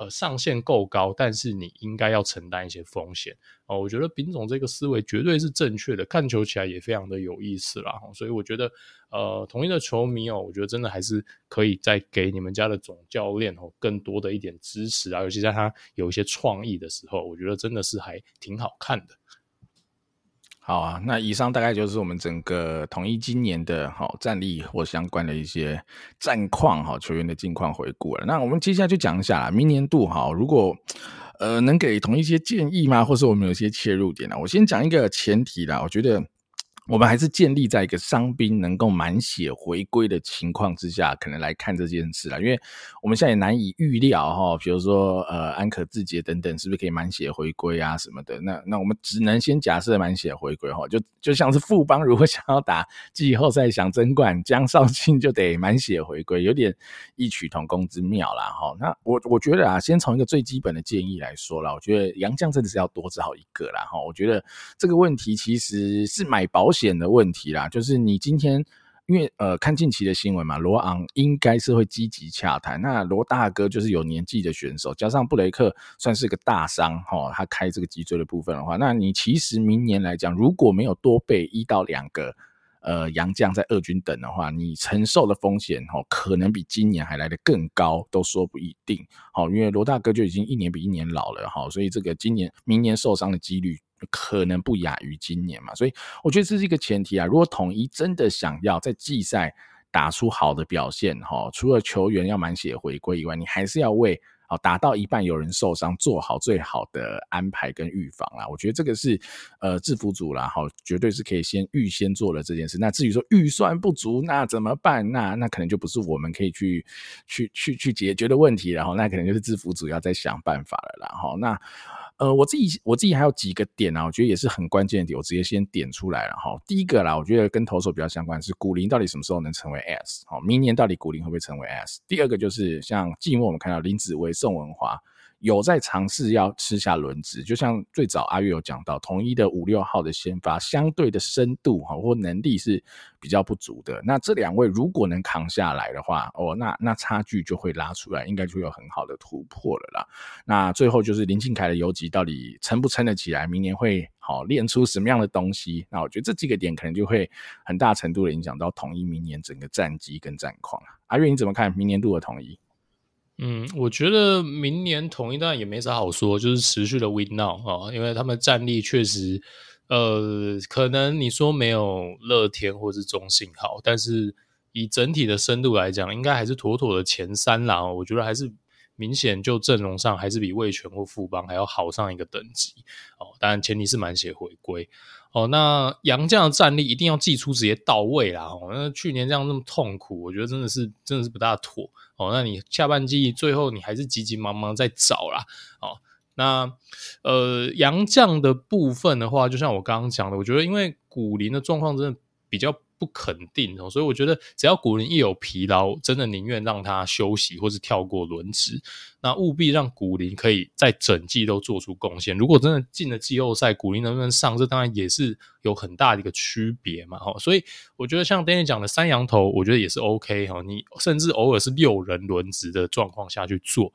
呃，上限够高，但是你应该要承担一些风险哦。我觉得丙总这个思维绝对是正确的，看球起来也非常的有意思啦。所以我觉得，呃，同一个球迷哦，我觉得真的还是可以再给你们家的总教练哦更多的一点支持啊，尤其在他有一些创意的时候，我觉得真的是还挺好看的。好啊，那以上大概就是我们整个统一今年的好战力或相关的一些战况哈，球员的近况回顾了。那我们接下来就讲一下啦，明年度哈，如果呃能给同一一些建议吗？或是我们有一些切入点呢？我先讲一个前提啦，我觉得。我们还是建立在一个伤兵能够满血回归的情况之下，可能来看这件事啦。因为我们现在也难以预料哈，比如说呃安可自杰等等，是不是可以满血回归啊什么的？那那我们只能先假设满血回归哈，就就像是富邦如果想要打季后赛想争冠，江少庆就得满血回归，有点异曲同工之妙啦哈。那我我觉得啊，先从一个最基本的建议来说啦，我觉得杨将真的是要多找一个啦哈。我觉得这个问题其实是买保险。险的问题啦，就是你今天因为呃看近期的新闻嘛，罗昂应该是会积极洽谈。那罗大哥就是有年纪的选手，加上布雷克算是个大伤哈，他开这个脊椎的部分的话，那你其实明年来讲，如果没有多备一到两个呃洋将在二军等的话，你承受的风险哈，可能比今年还来得更高，都说不一定。好，因为罗大哥就已经一年比一年老了哈，所以这个今年明年受伤的几率。可能不亚于今年嘛，所以我觉得这是一个前提啊。如果统一真的想要在季赛打出好的表现，哈，除了球员要满血回归以外，你还是要为啊打到一半有人受伤做好最好的安排跟预防啦。我觉得这个是呃制服组啦，哈，绝对是可以先预先做了这件事。那至于说预算不足，那怎么办？那那可能就不是我们可以去去去去解决的问题，然后那可能就是制服组要再想办法了啦，哈，那。呃，我自己我自己还有几个点啊，我觉得也是很关键的点，我直接先点出来了哈。第一个啦，我觉得跟投手比较相关是古林到底什么时候能成为 S？好，明年到底古林会不会成为 S？第二个就是像季末我们看到林子维、宋文华。有在尝试要吃下轮值，就像最早阿月有讲到，统一的五六号的先发相对的深度哈或能力是比较不足的。那这两位如果能扛下来的话，哦，那那差距就会拉出来，应该就有很好的突破了啦。那最后就是林靖凯的游击到底撑不撑得起来，明年会好练出什么样的东西？那我觉得这几个点可能就会很大程度的影响到统一明年整个战绩跟战况。阿月你怎么看明年度的统一？嗯，我觉得明年同一段也没啥好说，就是持续的 win now 啊，因为他们战力确实，呃，可能你说没有乐天或是中信好，但是以整体的深度来讲，应该还是妥妥的前三啦。我觉得还是明显就阵容上还是比味全或富邦还要好上一个等级哦。当然前提是满血回归哦。那杨将的战力一定要祭出直接到位啦。哦，那去年这样那么痛苦，我觉得真的是真的是不大妥。哦，那你下半季最后你还是急急忙忙在找啦。哦，那呃杨将的部分的话，就像我刚刚讲的，我觉得因为古林的状况真的比较不肯定哦，所以我觉得只要古林一有疲劳，真的宁愿让他休息或是跳过轮值，那务必让古林可以在整季都做出贡献。如果真的进了季后赛，古林能不能上，这当然也是有很大的一个区别嘛。哈，所以我觉得像丹尼讲的三羊头，我觉得也是 OK 哈。你甚至偶尔是六人轮值的状况下去做，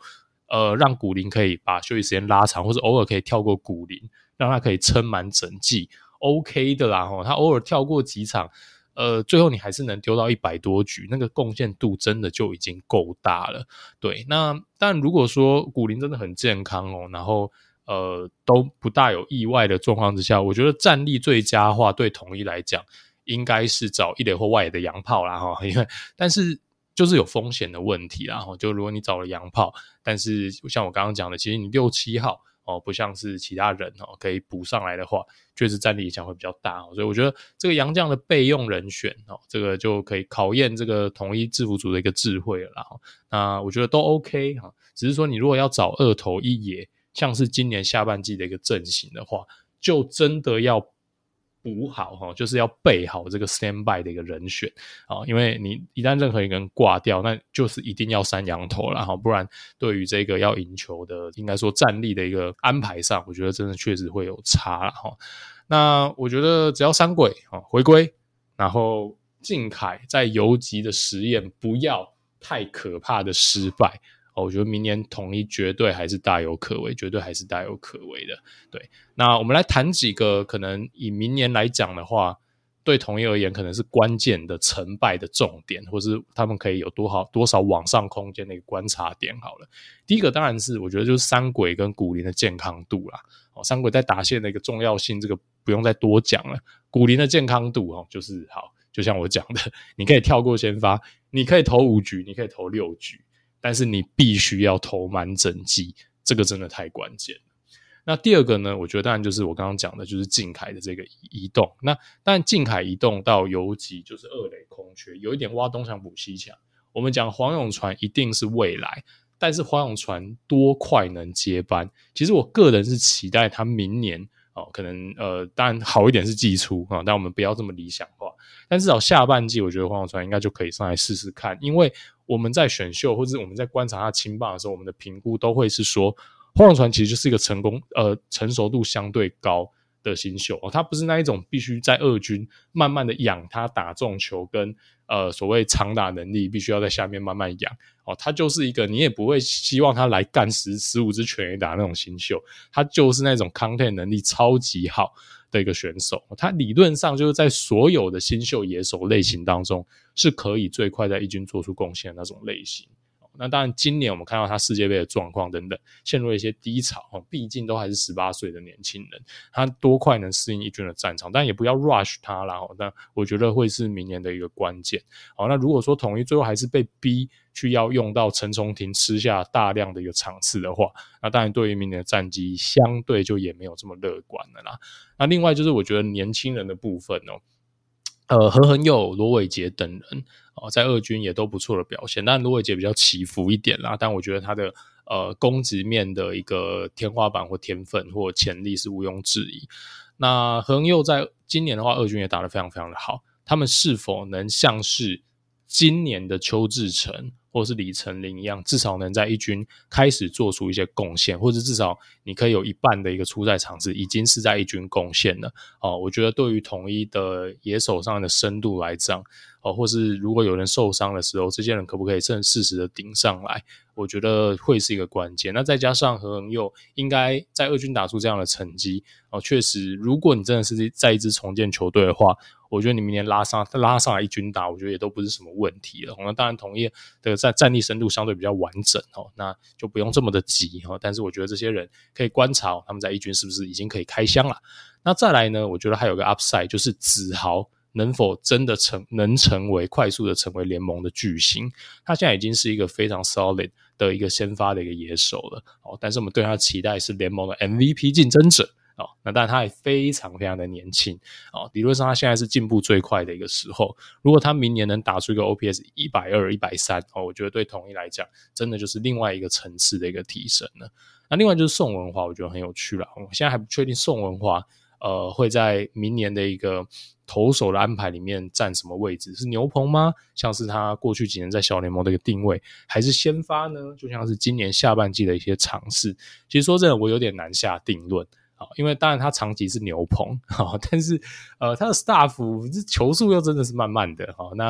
呃，让古林可以把休息时间拉长，或者偶尔可以跳过古林，让他可以撑满整季。OK 的啦，哈，他偶尔跳过几场，呃，最后你还是能丢到一百多局，那个贡献度真的就已经够大了。对，那但如果说古林真的很健康哦，然后呃都不大有意外的状况之下，我觉得战力最佳化对统一来讲，应该是找一垒或外野的洋炮啦，哈，因为但是就是有风险的问题啦，哈，就如果你找了洋炮，但是像我刚刚讲的，其实你六七号。哦，不像是其他人哦，可以补上来的话，确实战力影响会比较大哦。所以我觉得这个杨将的备用人选哦，这个就可以考验这个统一制服组的一个智慧了啦。那我觉得都 OK 哈，只是说你如果要找二头一野，像是今年下半季的一个阵型的话，就真的要。补好哈，就是要备好这个 stand by 的一个人选啊，因为你一旦任何一个人挂掉，那就是一定要三羊头了哈，不然对于这个要赢球的，应该说战力的一个安排上，我觉得真的确实会有差了哈。那我觉得只要三鬼啊回归，然后靖凯在游击的实验不要太可怕的失败。我觉得明年统一绝对还是大有可为，绝对还是大有可为的。对，那我们来谈几个可能以明年来讲的话，对统一而言可能是关键的成败的重点，或是他们可以有多好多少往上空间的一个观察点。好了，第一个当然是我觉得就是三鬼跟古林的健康度啦。哦，三鬼在打线的一个重要性，这个不用再多讲了。古林的健康度哦，就是好，就像我讲的，你可以跳过先发，你可以投五局，你可以投六局。但是你必须要投满整季，这个真的太关键。那第二个呢？我觉得当然就是我刚刚讲的，就是靖凯的这个移动。那但靖凯移动到游击就是二垒空缺，有一点挖东墙补西墙。我们讲黄永传一定是未来，但是黄永传多快能接班？其实我个人是期待他明年哦，可能呃，当然好一点是季初啊，但我们不要这么理想化。但至少下半季，我觉得黄永传应该就可以上来试试看，因为。我们在选秀或者我们在观察他青棒的时候，我们的评估都会是说，黄永传其实就是一个成功呃成熟度相对高的新秀哦，他不是那一种必须在二军慢慢的养他打中球跟呃所谓长打能力，必须要在下面慢慢养哦，他就是一个你也不会希望他来干十十五支全垒打那种新秀，他就是那种 content 能力超级好的一个选手，他理论上就是在所有的新秀野手类型当中，是可以最快在一军做出贡献的那种类型。那当然，今年我们看到他世界杯的状况等等，陷入了一些低潮。毕竟都还是十八岁的年轻人，他多快能适应一军的战场？但也不要 rush 他啦。那我觉得会是明年的一个关键。好，那如果说统一最后还是被逼去要用到陈崇廷吃下大量的一个场次的话，那当然对于明年的战绩相对就也没有这么乐观了啦。那另外就是我觉得年轻人的部分哦。呃，何恒佑、罗伟杰等人哦，在二军也都不错的表现，但卢伟杰比较起伏一点啦。但我觉得他的呃攻击面的一个天花板或天分或潜力是毋庸置疑。那恒佑在今年的话，二军也打得非常非常的好。他们是否能像是今年的邱志成或是李成林一样，至少能在一军开始做出一些贡献，或者至少你可以有一半的一个出赛场次已经是在一军贡献了哦。我觉得对于统一的野手上的深度来讲，哦，或是如果有人受伤的时候，这些人可不可以正适时的顶上来？我觉得会是一个关键。那再加上何恒佑应该在二军打出这样的成绩哦，确实，如果你真的是在一支重建球队的话。我觉得你明年拉上拉上来一军打，我觉得也都不是什么问题了。那当然，同业的战战力深度相对比较完整哦，那就不用这么的急哈。但是我觉得这些人可以观察他们在一军是不是已经可以开箱了。那再来呢，我觉得还有个 upside 就是子豪能否真的成能成为快速的成为联盟的巨星？他现在已经是一个非常 solid 的一个先发的一个野手了哦。但是我们对他的期待是联盟的 MVP 竞争者。哦，那当然他也非常非常的年轻哦，理论上他现在是进步最快的一个时候。如果他明年能打出一个 OPS 一百二、一百三哦，我觉得对统一来讲，真的就是另外一个层次的一个提升了。那另外就是宋文华，我觉得很有趣了。我现在还不确定宋文华呃会在明年的一个投手的安排里面占什么位置？是牛棚吗？像是他过去几年在小联盟的一个定位，还是先发呢？就像是今年下半季的一些尝试。其实说真的，我有点难下定论。啊，因为当然他长期是牛棚，好，但是呃他的 staff 这球速又真的是慢慢的，好，那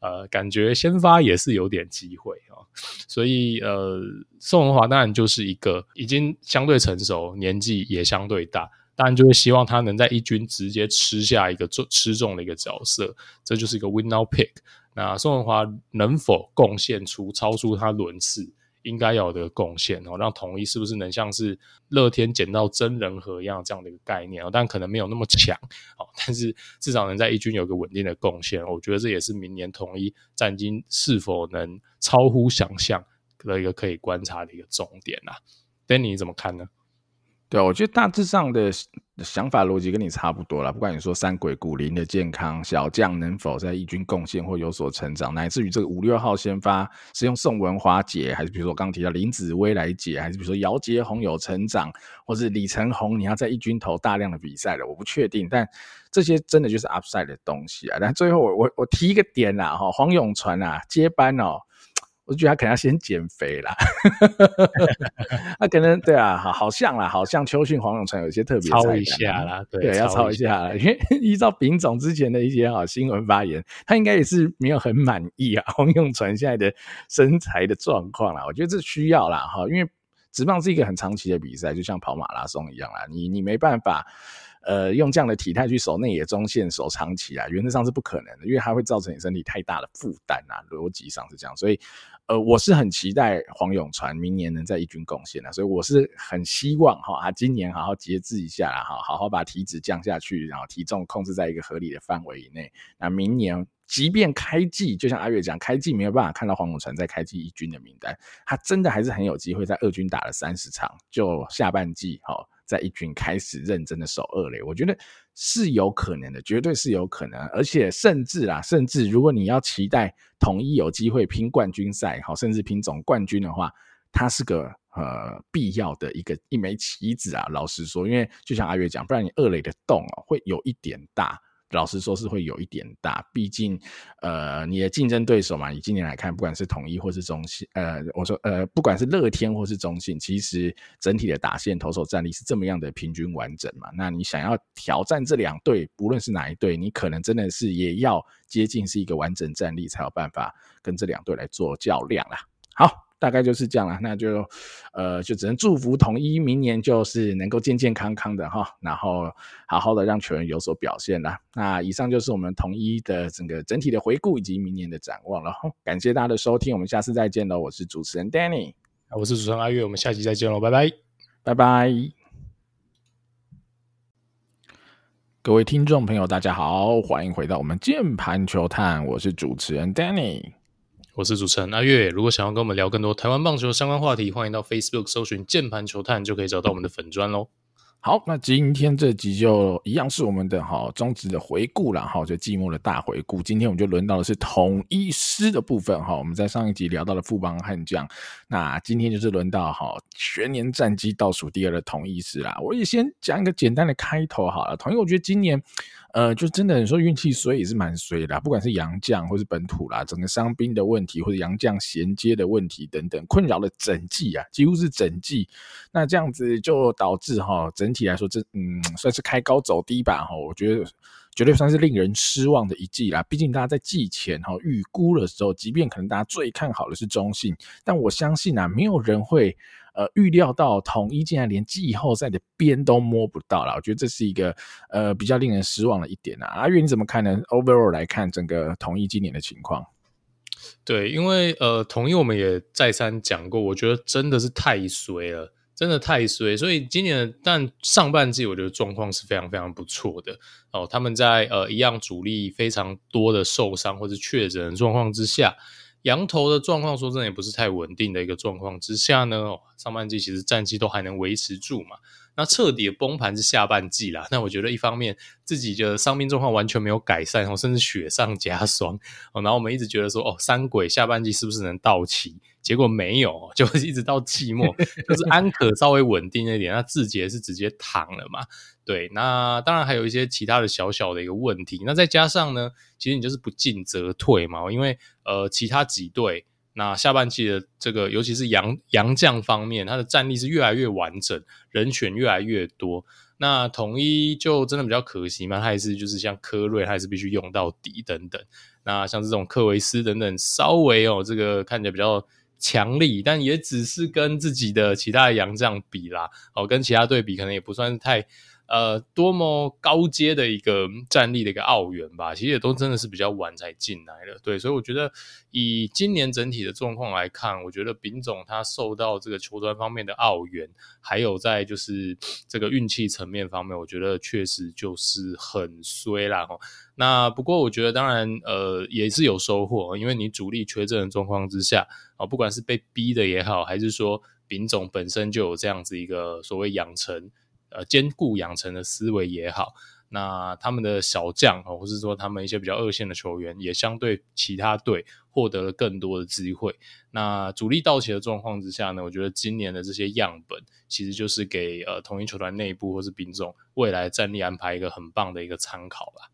呃感觉先发也是有点机会啊，所以呃宋文华当然就是一个已经相对成熟，年纪也相对大，当然就会希望他能在一军直接吃下一个重吃重的一个角色，这就是一个 win now pick。那宋文华能否贡献出超出他轮次？应该有的贡献哦，让统一是不是能像是乐天捡到真人和一样这样的一个概念哦？但可能没有那么强哦，但是至少能在一军有个稳定的贡献，我觉得这也是明年统一战绩是否能超乎想象的一个可以观察的一个重点啊。Danny 你怎么看呢？对，我觉得大致上的想法逻辑跟你差不多啦。不管你说三鬼古林的健康，小将能否在一军贡献或有所成长，乃至于这个五六号先发是用宋文华解，还是比如说我刚刚提到林子崴来解，还是比如说姚杰宏有成长，或是李承鸿你要在一军投大量的比赛了，我不确定。但这些真的就是 upside 的东西啊。但最后我我我提一个点啦，哈，黄永传啊接班哦。我觉得他可能要先减肥啦，他可能对啊，好，好像啦，好像邱训黄永传有一些特别操一下啦，对，对，要操一下啦，因为依照丙总之前的一些好新闻发言，他应该也是没有很满意啊，黄永传现在的身材的状况啦，我觉得这需要啦，哈，因为直棒是一个很长期的比赛，就像跑马拉松一样啦，你你没办法。呃，用这样的体态去守内野中线守长期啊，原则上是不可能的，因为它会造成你身体太大的负担啊，逻辑上是这样。所以，呃，我是很期待黄永传明年能在一军贡献的，所以我是很希望哈，他今年好好节制一下啦，哈，好好把体脂降下去，然后体重控制在一个合理的范围以内。那明年即便开季，就像阿月讲，开季没有办法看到黄永传在开季一军的名单，他真的还是很有机会在二军打了三十场，就下半季哈。在一军开始认真的守二垒，我觉得是有可能的，绝对是有可能。而且甚至啊，甚至如果你要期待统一有机会拼冠军赛，好，甚至拼总冠军的话，它是个呃必要的一个一枚棋子啊。老实说，因为就像阿月讲，不然你二垒的洞哦会有一点大。老实说，是会有一点大，毕竟，呃，你的竞争对手嘛，以今年来看，不管是统一或是中信，呃，我说，呃，不管是乐天或是中信，其实整体的打线投手战力是这么样的平均完整嘛。那你想要挑战这两队，不论是哪一队，你可能真的是也要接近是一个完整战力，才有办法跟这两队来做较量啦。好。大概就是这样了，那就，呃，就只能祝福统一明年就是能够健健康康的哈，然后好好的让球员有所表现啦。那以上就是我们统一的整个整体的回顾以及明年的展望了。感谢大家的收听，我们下次再见喽。我是主持人 Danny，我是主持人阿月，我们下期再见喽，拜拜，拜拜。各位听众朋友，大家好，欢迎回到我们键盘球探，我是主持人 Danny。我是主持人阿月，如果想要跟我们聊更多台湾棒球相关话题，欢迎到 Facebook 搜寻“键盘球探”，就可以找到我们的粉专喽。好，那今天这集就一样是我们的哈中职的回顾了哈，就季末的大回顾。今天我们就轮到的是统一师的部分哈。我们在上一集聊到了富邦悍将，那今天就是轮到哈全年战绩倒数第二的统一师啦。我也先讲一个简单的开头好了。统一，我觉得今年。呃，就真的你说运气衰也是蛮衰的，不管是洋将或是本土啦，整个伤兵的问题或者洋将衔接的问题等等，困扰了整季啊，几乎是整季。那这样子就导致哈，整体来说这嗯算是开高走低吧哈，我觉得绝对算是令人失望的一季啦。毕竟大家在季前哈预估的时候，即便可能大家最看好的是中信，但我相信啊，没有人会。呃，预料到统一竟然连季后赛的边都摸不到了，我觉得这是一个呃比较令人失望的一点啊。阿月你怎么看呢？Overall 来看整个统一今年的情况，对，因为呃统一我们也再三讲过，我觉得真的是太衰了，真的太衰。所以今年但上半季我觉得状况是非常非常不错的哦。他们在呃一样主力非常多的受伤或者确诊的状况之下。羊头的状况说真的也不是太稳定的一个状况之下呢，上半季其实战绩都还能维持住嘛。那彻底崩盘是下半季啦。那我觉得一方面自己的伤病状况完全没有改善，甚至雪上加霜。然后我们一直觉得说，哦，三鬼下半季是不是能到齐？结果没有，就 一直到季末，就是安可稍微稳定一点，那志杰是直接躺了嘛？对，那当然还有一些其他的小小的一个问题。那再加上呢，其实你就是不进则退嘛，因为呃，其他几队那下半季的这个，尤其是洋洋将方面，他的战力是越来越完整，人选越来越多。那统一就真的比较可惜嘛，他还是就是像科瑞，他还是必须用到底等等。那像这种克维斯等等，稍微哦，这个看起来比较。强力，但也只是跟自己的其他的洋将比啦，哦，跟其他队比，可能也不算太呃多么高阶的一个战力的一个澳元吧。其实也都真的是比较晚才进来的，对，所以我觉得以今年整体的状况来看，我觉得丙总他受到这个球团方面的澳元，还有在就是这个运气层面方面，我觉得确实就是很衰啦。哦，那不过我觉得当然呃也是有收获，因为你主力缺阵的状况之下。啊，不管是被逼的也好，还是说丙总本身就有这样子一个所谓养成，呃，兼顾养成的思维也好，那他们的小将啊，或是说他们一些比较二线的球员，也相对其他队获得了更多的机会。那主力到齐的状况之下呢，我觉得今年的这些样本，其实就是给呃同一球团内部或是兵种未来战力安排一个很棒的一个参考吧。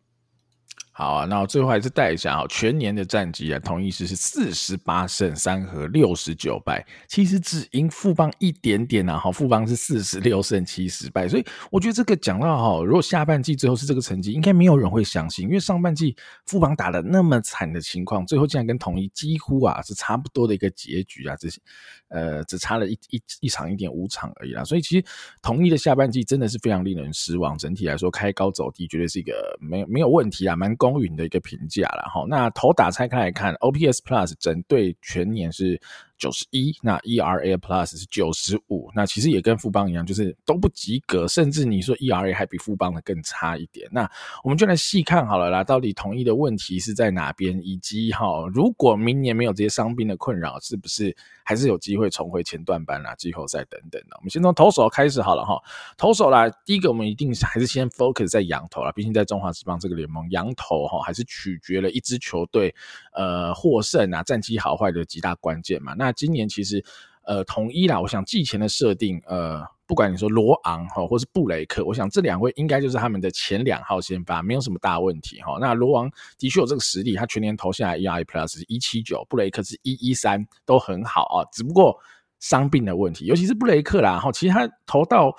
好啊，那我最后还是带一下啊，全年的战绩啊，同一狮是四十八胜三和六十九败，其实只赢富邦一点点啊。好，富邦是四十六胜七十败，所以我觉得这个讲到哈，如果下半季最后是这个成绩，应该没有人会相信，因为上半季富邦打的那么惨的情况，最后竟然跟统一几乎啊是差不多的一个结局啊，这些呃只差了一一一场一点五场而已啦。所以其实统一的下半季真的是非常令人失望，整体来说开高走低，绝对是一个没有没有问题啊，蛮。公允的一个评价了哈，那头打拆开来看，OPS Plus 整对全年是九十一，那 ERA Plus 是九十五，那其实也跟富邦一样，就是都不及格，甚至你说 ERA 还比富邦的更差一点。那我们就来细看好了啦，到底统一的问题是在哪边，以及哈，如果明年没有这些伤病的困扰，是不是还是有机会重回前段班啦、季后赛等等的？我们先从投手开始好了哈，投手啦，第一个我们一定还是先 focus 在洋投啦，毕竟在中华职棒这个联盟，洋投哈还是取决了一支球队呃获胜啊，战绩好坏的极大关键嘛。那那今年其实，呃，统一啦，我想季前的设定，呃，不管你说罗昂哈，或是布雷克，我想这两位应该就是他们的前两号先发，没有什么大问题哈。那罗昂的确有这个实力，他全年投下来 ERA Plus 是一七九，布雷克是一一三，都很好啊。只不过伤病的问题，尤其是布雷克啦，哈，其实他投到。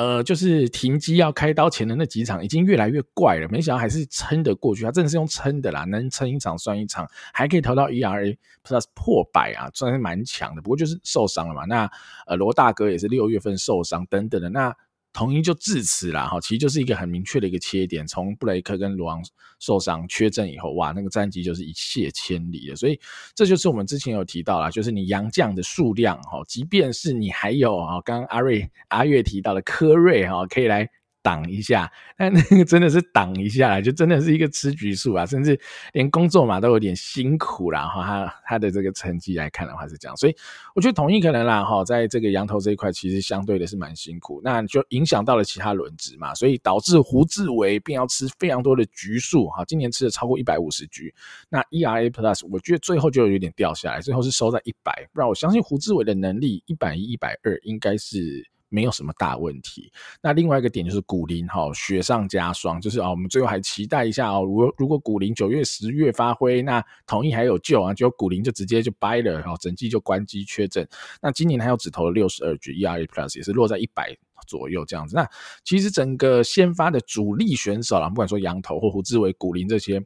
呃，就是停机要开刀前的那几场，已经越来越怪了。没想到还是撑得过去，他真的是用撑的啦，能撑一场算一场，还可以投到 ERA Plus 破百啊，算是蛮强的。不过就是受伤了嘛。那呃，罗大哥也是六月份受伤等等的那。统一就至此啦，哈，其实就是一个很明确的一个切点。从布雷克跟罗昂受伤缺阵以后，哇，那个战绩就是一泻千里了。所以这就是我们之前有提到啦，就是你洋将的数量，哈，即便是你还有啊，刚刚阿瑞阿月提到的科瑞，哈，可以来。挡一下，但那个真的是挡一下，就真的是一个吃局数啊，甚至连工作嘛都有点辛苦啦。哈，他他的这个成绩来看的话是这样，所以我觉得统一可能啦哈，在这个羊头这一块其实相对的是蛮辛苦，那就影响到了其他轮值嘛，所以导致胡志伟便要吃非常多的局数哈，今年吃了超过一百五十局，那 ERA Plus 我觉得最后就有点掉下来，最后是收在一百，不然我相信胡志伟的能力一百一、一百二应该是。没有什么大问题。那另外一个点就是古林哈，雪上加霜，就是啊，我们最后还期待一下哦。如果如果古林九月、十月发挥，那统一还有救啊。结果古林就直接就掰了，然后整季就关机缺阵。那今年他又只投了六十二局，ERA Plus 也是落在一百左右这样子。那其实整个先发的主力选手啦，不管说洋投或胡志伟、古林这些，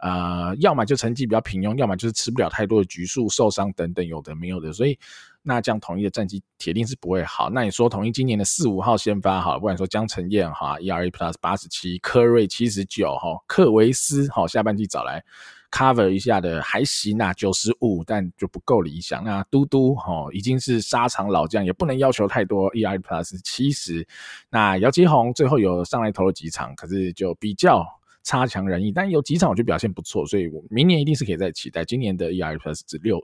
呃，要么就成绩比较平庸，要么就是吃不了太多的局数、受伤等等，有的没有的，所以。那这样统一的战绩铁定是不会好。那你说统一今年的四五号先发好，不管说江承燕哈，ERA Plus 八十七，科瑞七十九哈，克维斯哈，下半季找来 cover 一下的还行啊，九十五，但就不够理想。那嘟嘟哈已经是沙场老将，也不能要求太多，ERA Plus 七十。那姚基宏最后有上来投了几场，可是就比较差强人意，但有几场我觉得表现不错，所以我明年一定是可以再期待。今年的 ERA Plus 只六。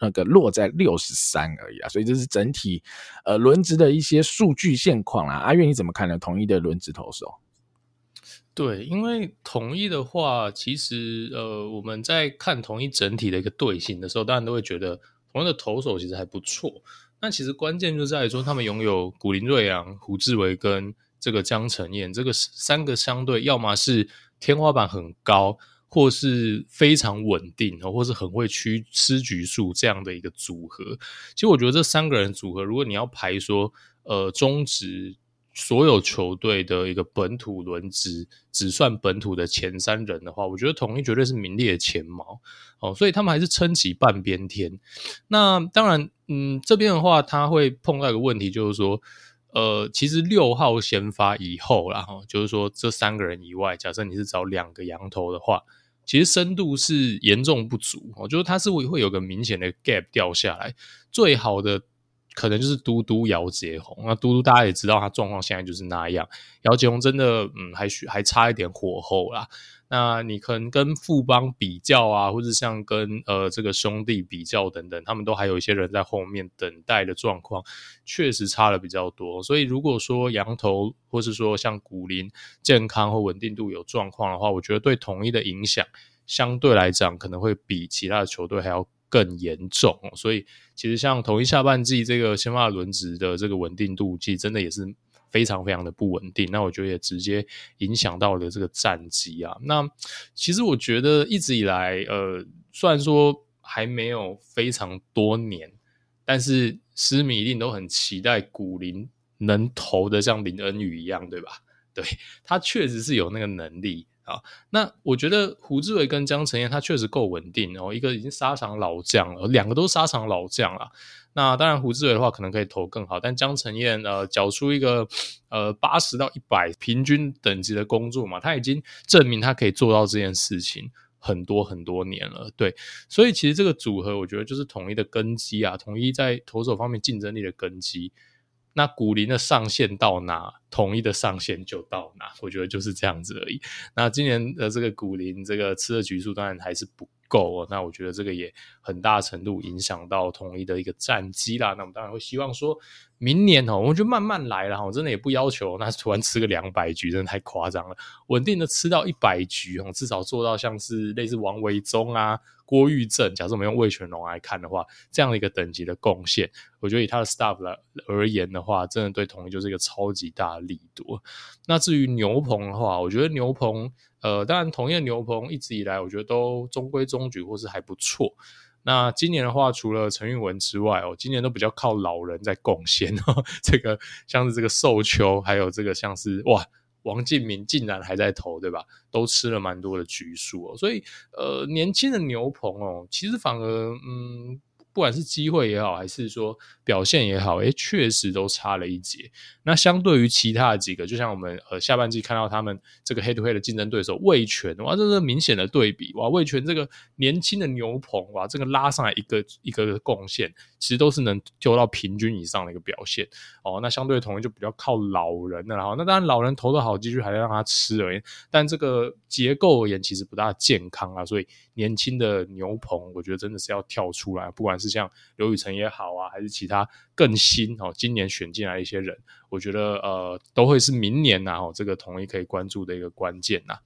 那个落在六十三而已啊，所以这是整体呃轮值的一些数据现况啦。阿月你怎么看呢？统一的轮值投手？对，因为统一的话，其实呃我们在看统一整体的一个队形的时候，当然都会觉得统一的投手其实还不错。那其实关键就在于说，他们拥有古林瑞阳、胡志伟跟这个江承燕这个三个相对，要么是天花板很高，或是非常稳定，或是很会吃吃局数这样的一个组合。其实我觉得这三个人组合，如果你要排说，呃，中职所有球队的一个本土轮值，只算本土的前三人的话，我觉得统一绝对是名列前茅。哦，所以他们还是撑起半边天。那当然，嗯，这边的话，他会碰到一个问题，就是说，呃，其实六号先发以后，然后就是说这三个人以外，假设你是找两个羊头的话，其实深度是严重不足。我觉得他是会会有个明显的 gap 掉下来。最好的可能就是嘟嘟姚杰宏。那嘟嘟大家也知道，他状况现在就是那样。姚杰宏真的，嗯，还需还差一点火候啦。那你可能跟富邦比较啊，或者像跟呃这个兄弟比较等等，他们都还有一些人在后面等待的状况，确实差了比较多。所以如果说羊头或是说像古林健康或稳定度有状况的话，我觉得对统一的影响相对来讲可能会比其他的球队还要更严重。所以其实像统一下半季这个先发轮值的这个稳定度，其实真的也是。非常非常的不稳定，那我觉得也直接影响到了这个战绩啊。那其实我觉得一直以来，呃，虽然说还没有非常多年，但是狮迷一定都很期待古林能投的像林恩宇一样，对吧？对，他确实是有那个能力啊。那我觉得胡志伟跟江承燕他确实够稳定哦，一个已经沙场老将了，两个都是沙场老将了。那当然，胡志伟的话可能可以投更好，但江承燕呃，缴出一个呃八十到一百平均等级的工作嘛，他已经证明他可以做到这件事情很多很多年了，对，所以其实这个组合我觉得就是统一的根基啊，统一在投手方面竞争力的根基。那古林的上限到哪，统一的上限就到哪，我觉得就是这样子而已。那今年的这个古林这个吃的局数当然还是不够哦，那我觉得这个也很大程度影响到统一的一个战绩啦。那我们当然会希望说，明年哦，我们就慢慢来啦。我真的也不要求，那突然吃个两百局，真的太夸张了。稳定的吃到一百局哦，至少做到像是类似王维中啊、郭玉正，假设我们用魏全龙来看的话，这样的一个等级的贡献，我觉得以他的 staff 来而言的话，真的对统一就是一个超级大的力度。那至于牛棚的话，我觉得牛棚。呃，当然，统一的牛棚一直以来，我觉得都中规中矩，或是还不错。那今年的话，除了陈玉文之外，哦，今年都比较靠老人在贡献哦。这个像是这个寿丘，还有这个像是哇，王敬明竟然还在投，对吧？都吃了蛮多的局数哦。所以，呃，年轻的牛棚哦，其实反而嗯。不管是机会也好，还是说表现也好，诶，确实都差了一截。那相对于其他的几个，就像我们呃下半季看到他们这个 head to head 的竞争对手味全，哇，这是明显的对比哇！味全这个年轻的牛棚，哇，这个拉上来一个一个贡献，其实都是能丢到平均以上的一个表现哦。那相对统一就比较靠老人的，然后那当然老人投的好，继续还在让他吃而已。但这个结构而言，其实不大健康啊。所以年轻的牛棚，我觉得真的是要跳出来，不管是。像刘宇辰也好啊，还是其他更新哦，今年选进来一些人，我觉得呃都会是明年呐哦，这个统一可以关注的一个关键呐。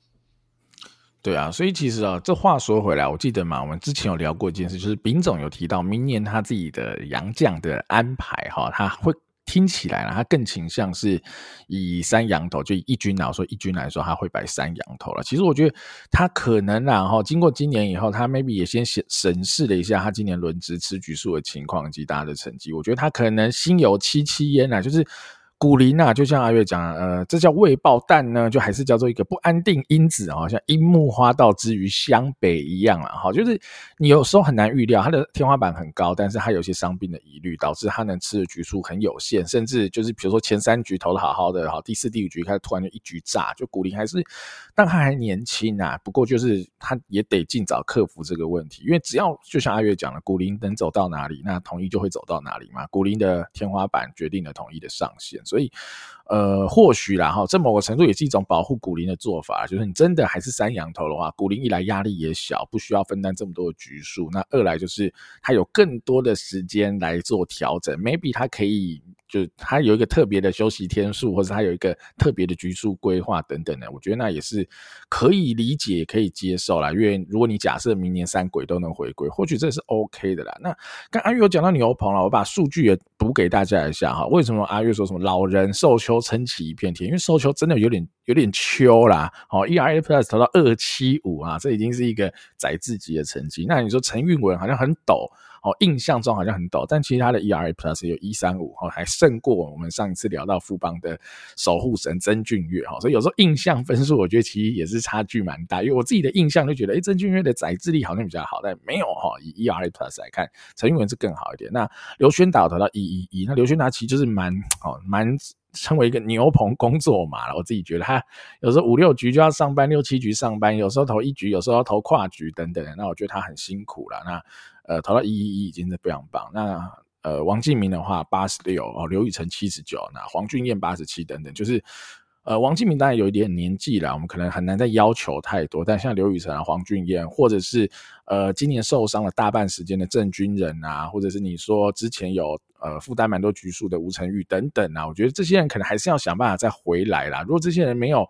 对啊，所以其实啊，这话说回来，我记得嘛，我们之前有聊过一件事，就是丙总有提到明年他自己的洋将的安排哈，他会。听起来呢，他更倾向是以三羊头，就以一军来说，一军来说他会摆三羊头了。其实我觉得他可能然后经过今年以后，他 maybe 也先审审视了一下他今年轮值吃局数的情况及大家的成绩，我觉得他可能心有戚戚焉啊，就是。古林啊，就像阿月讲，呃，这叫未爆弹呢，就还是叫做一个不安定因子啊，像樱木花道之于湘北一样啊，哈，就是你有时候很难预料，他的天花板很高，但是他有些伤病的疑虑，导致他能吃的局数很有限，甚至就是比如说前三局投的好好的，哈，第四、第五局开始突然就一局炸，就古林还是，但他还年轻啊，不过就是他也得尽早克服这个问题，因为只要就像阿月讲了，古林能走到哪里，那统一就会走到哪里嘛，古林的天花板决定了统一的上限。所以。呃，或许啦哈，这某个程度也是一种保护古林的做法，就是你真的还是三羊头的话，古林一来压力也小，不需要分担这么多的局数，那二来就是他有更多的时间来做调整，maybe 他可以。就他有一个特别的休息天数，或者他有一个特别的局数规划等等的，我觉得那也是可以理解、可以接受啦。因为如果你假设明年三鬼都能回归，或许这是 OK 的啦。那刚阿月有讲到牛棚了，我把数据也补给大家一下哈。为什么阿月说什么老人寿丘撑起一片天？因为寿丘真的有点有点秋啦。好，ERA Plus 投到二七五啊，这已经是一个宰制级的成绩。那你说陈韵文好像很陡。哦，印象中好像很陡，但其实他的 ERA Plus 有一三五，哦，还胜过我们上一次聊到富邦的守护神曾俊岳，哈，所以有时候印象分数，我觉得其实也是差距蛮大，因为我自己的印象就觉得，诶，曾俊岳的宰制力好像比较好，但没有哈，以 ERA Plus 来看，陈韵文是更好一点。那刘轩达投到一一一，那刘轩达其实就是蛮哦，蛮称为一个牛棚工作嘛，我自己觉得他有时候五六局就要上班，六七局上班，有时候投一局，有时候要投跨局等等，那我觉得他很辛苦了，那。呃，投到一一一已经是非常棒。那呃，王敬明的话八十六哦，刘宇辰七十九，那黄俊彦八十七等等，就是呃，王敬明当然有一点年纪了，我们可能很难再要求太多。但像刘宇辰啊、黄俊彦，或者是呃，今年受伤了大半时间的郑军人啊，或者是你说之前有呃负担蛮多局数的吴成玉等等啊，我觉得这些人可能还是要想办法再回来啦。如果这些人没有。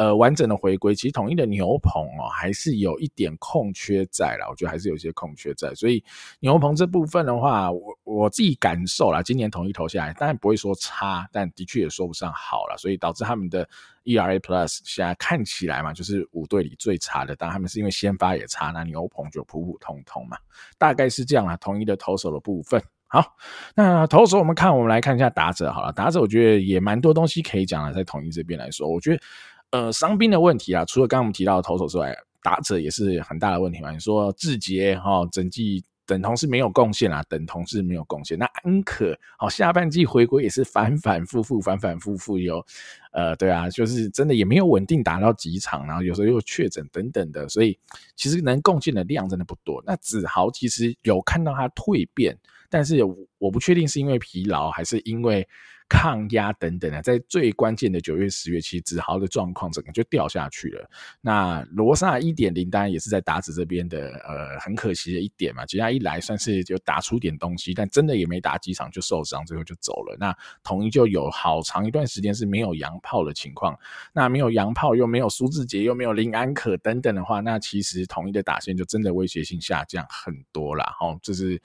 呃，完整的回归，其实统一的牛棚哦，还是有一点空缺在啦。我觉得还是有一些空缺在，所以牛棚这部分的话，我我自己感受啦，今年统一投下来，当然不会说差，但的确也说不上好了，所以导致他们的 ERA Plus 现在看起来嘛，就是五队里最差的。当然他们是因为先发也差，那牛棚就普普通通嘛，大概是这样啦。统一的投手的部分，好，那投手我们看，我们来看一下打者好了，打者我觉得也蛮多东西可以讲的，在统一这边来说，我觉得。呃，伤兵的问题啊，除了刚刚我们提到的投手之外，打者也是很大的问题嘛。你说志杰哈，整季等同是没有贡献啊，等同是没有贡献。那安可好，下半季回归也是反反复复，反反复复有，呃，对啊，就是真的也没有稳定打到几场，然后有时候又确诊等等的，所以其实能贡献的量真的不多。那子豪其实有看到他蜕变，但是我不确定是因为疲劳还是因为。抗压等等的，在最关键的九月、十月，其实子豪的状况整个就掉下去了。那罗萨一点零当然也是在打子这边的，呃，很可惜的一点嘛。其他一来算是就打出点东西，但真的也没打几场就受伤，最后就走了。那统一就有好长一段时间是没有洋炮的情况。那没有洋炮，又没有苏志杰，又没有林安可等等的话，那其实统一的打线就真的威胁性下降很多啦。哦，这是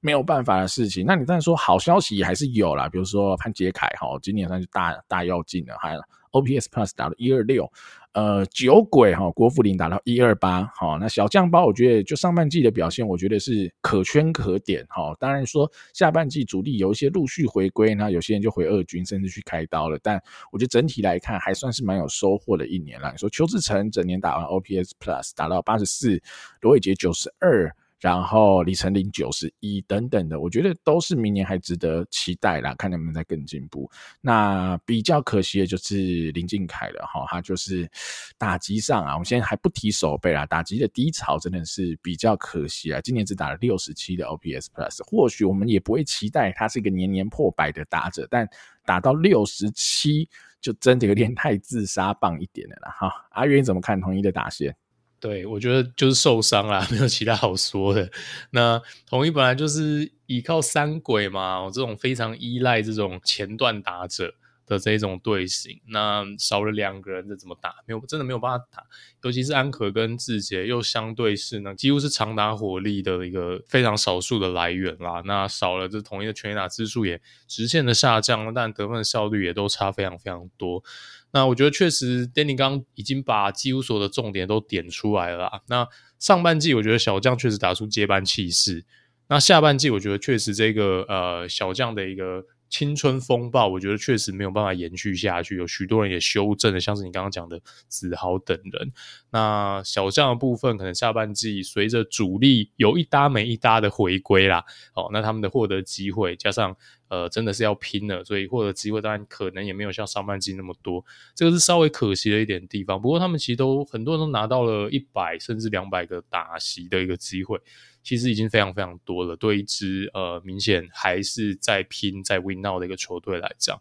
没有办法的事情。那你当然说好消息还是有啦，比如说潘杰。凯哈，今年算是大大跃进了，还 OPS Plus 打到一二六，呃，酒鬼哈，郭富林打到一二八，好，那小将包我觉得就上半季的表现，我觉得是可圈可点哈。当然说下半季主力有一些陆续回归，那有些人就回二军，甚至去开刀了，但我觉得整体来看还算是蛮有收获的一年了。你说邱志成整年打完 OPS Plus 打到八十四，罗伟杰九十二。然后李成林九十一等等的，我觉得都是明年还值得期待啦，看能不能再更进步。那比较可惜的就是林靖凯了哈，他就是打击上啊，我们现在还不提手背啦，打击的低潮真的是比较可惜啊。今年只打了六十七的 OPS Plus，或许我们也不会期待他是一个年年破百的打者，但打到六十七就真的有点太自杀棒一点了啦哈。阿元怎么看统一的打线？对，我觉得就是受伤啦，没有其他好说的。那统一本来就是依靠三鬼嘛，我这种非常依赖这种前段打者的这种队形，那少了两个人，这怎么打？没有，真的没有办法打。尤其是安可跟志杰，又相对是呢，几乎是长打火力的一个非常少数的来源啦。那少了这统一的全垒打支数也直线的下降，但得分的效率也都差非常非常多。那我觉得确实，Danny 刚刚已经把几乎所有的重点都点出来了。那上半季我觉得小将确实打出接班气势，那下半季我觉得确实这个呃小将的一个。青春风暴，我觉得确实没有办法延续下去，有许多人也修正了，像是你刚刚讲的子豪等人。那小将的部分，可能下半季随着主力有一搭没一搭的回归啦，哦，那他们的获得机会，加上呃真的是要拼了，所以获得机会当然可能也没有像上半季那么多，这个是稍微可惜的一点地方。不过他们其实都很多人都拿到了一百甚至两百个打席的一个机会。其实已经非常非常多了。对一支呃明显还是在拼在 win now 的一个球队来讲，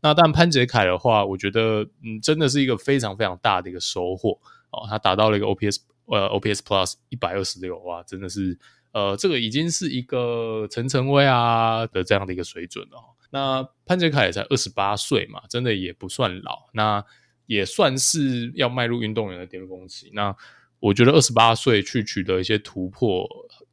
那但潘杰凯的话，我觉得嗯真的是一个非常非常大的一个收获哦，他达到了一个 OPS 呃 OPS Plus 一百二十六哇，真的是呃这个已经是一个陈晨威啊的这样的一个水准了。那潘杰凯也才二十八岁嘛，真的也不算老，那也算是要迈入运动员的巅峰期。那我觉得二十八岁去取得一些突破，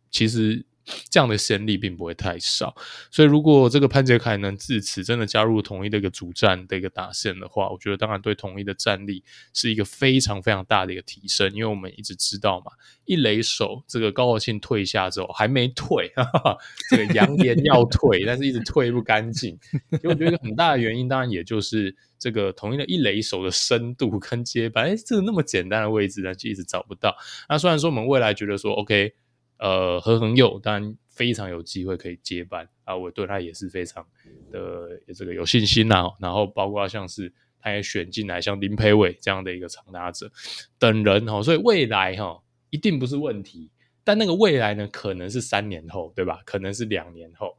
其实。这样的先例并不会太少，所以如果这个潘杰凯能自此真的加入统一的一个主战的一个打线的话，我觉得当然对统一的战力是一个非常非常大的一个提升。因为我们一直知道嘛，一垒手这个高国庆退下之后还没退，哈哈，这个扬言要退，但是一直退不干净。所以我觉得很大的原因，当然也就是这个统一的一垒手的深度跟接班，哎，这个那么简单的位置呢，就一直找不到。那虽然说我们未来觉得说 OK。呃，何恒佑当然非常有机会可以接班啊，我对他也是非常的这个有信心呐、啊。然后包括像是他也选进来像林培伟这样的一个长打者等人哈，所以未来哈一定不是问题。但那个未来呢，可能是三年后，对吧？可能是两年后。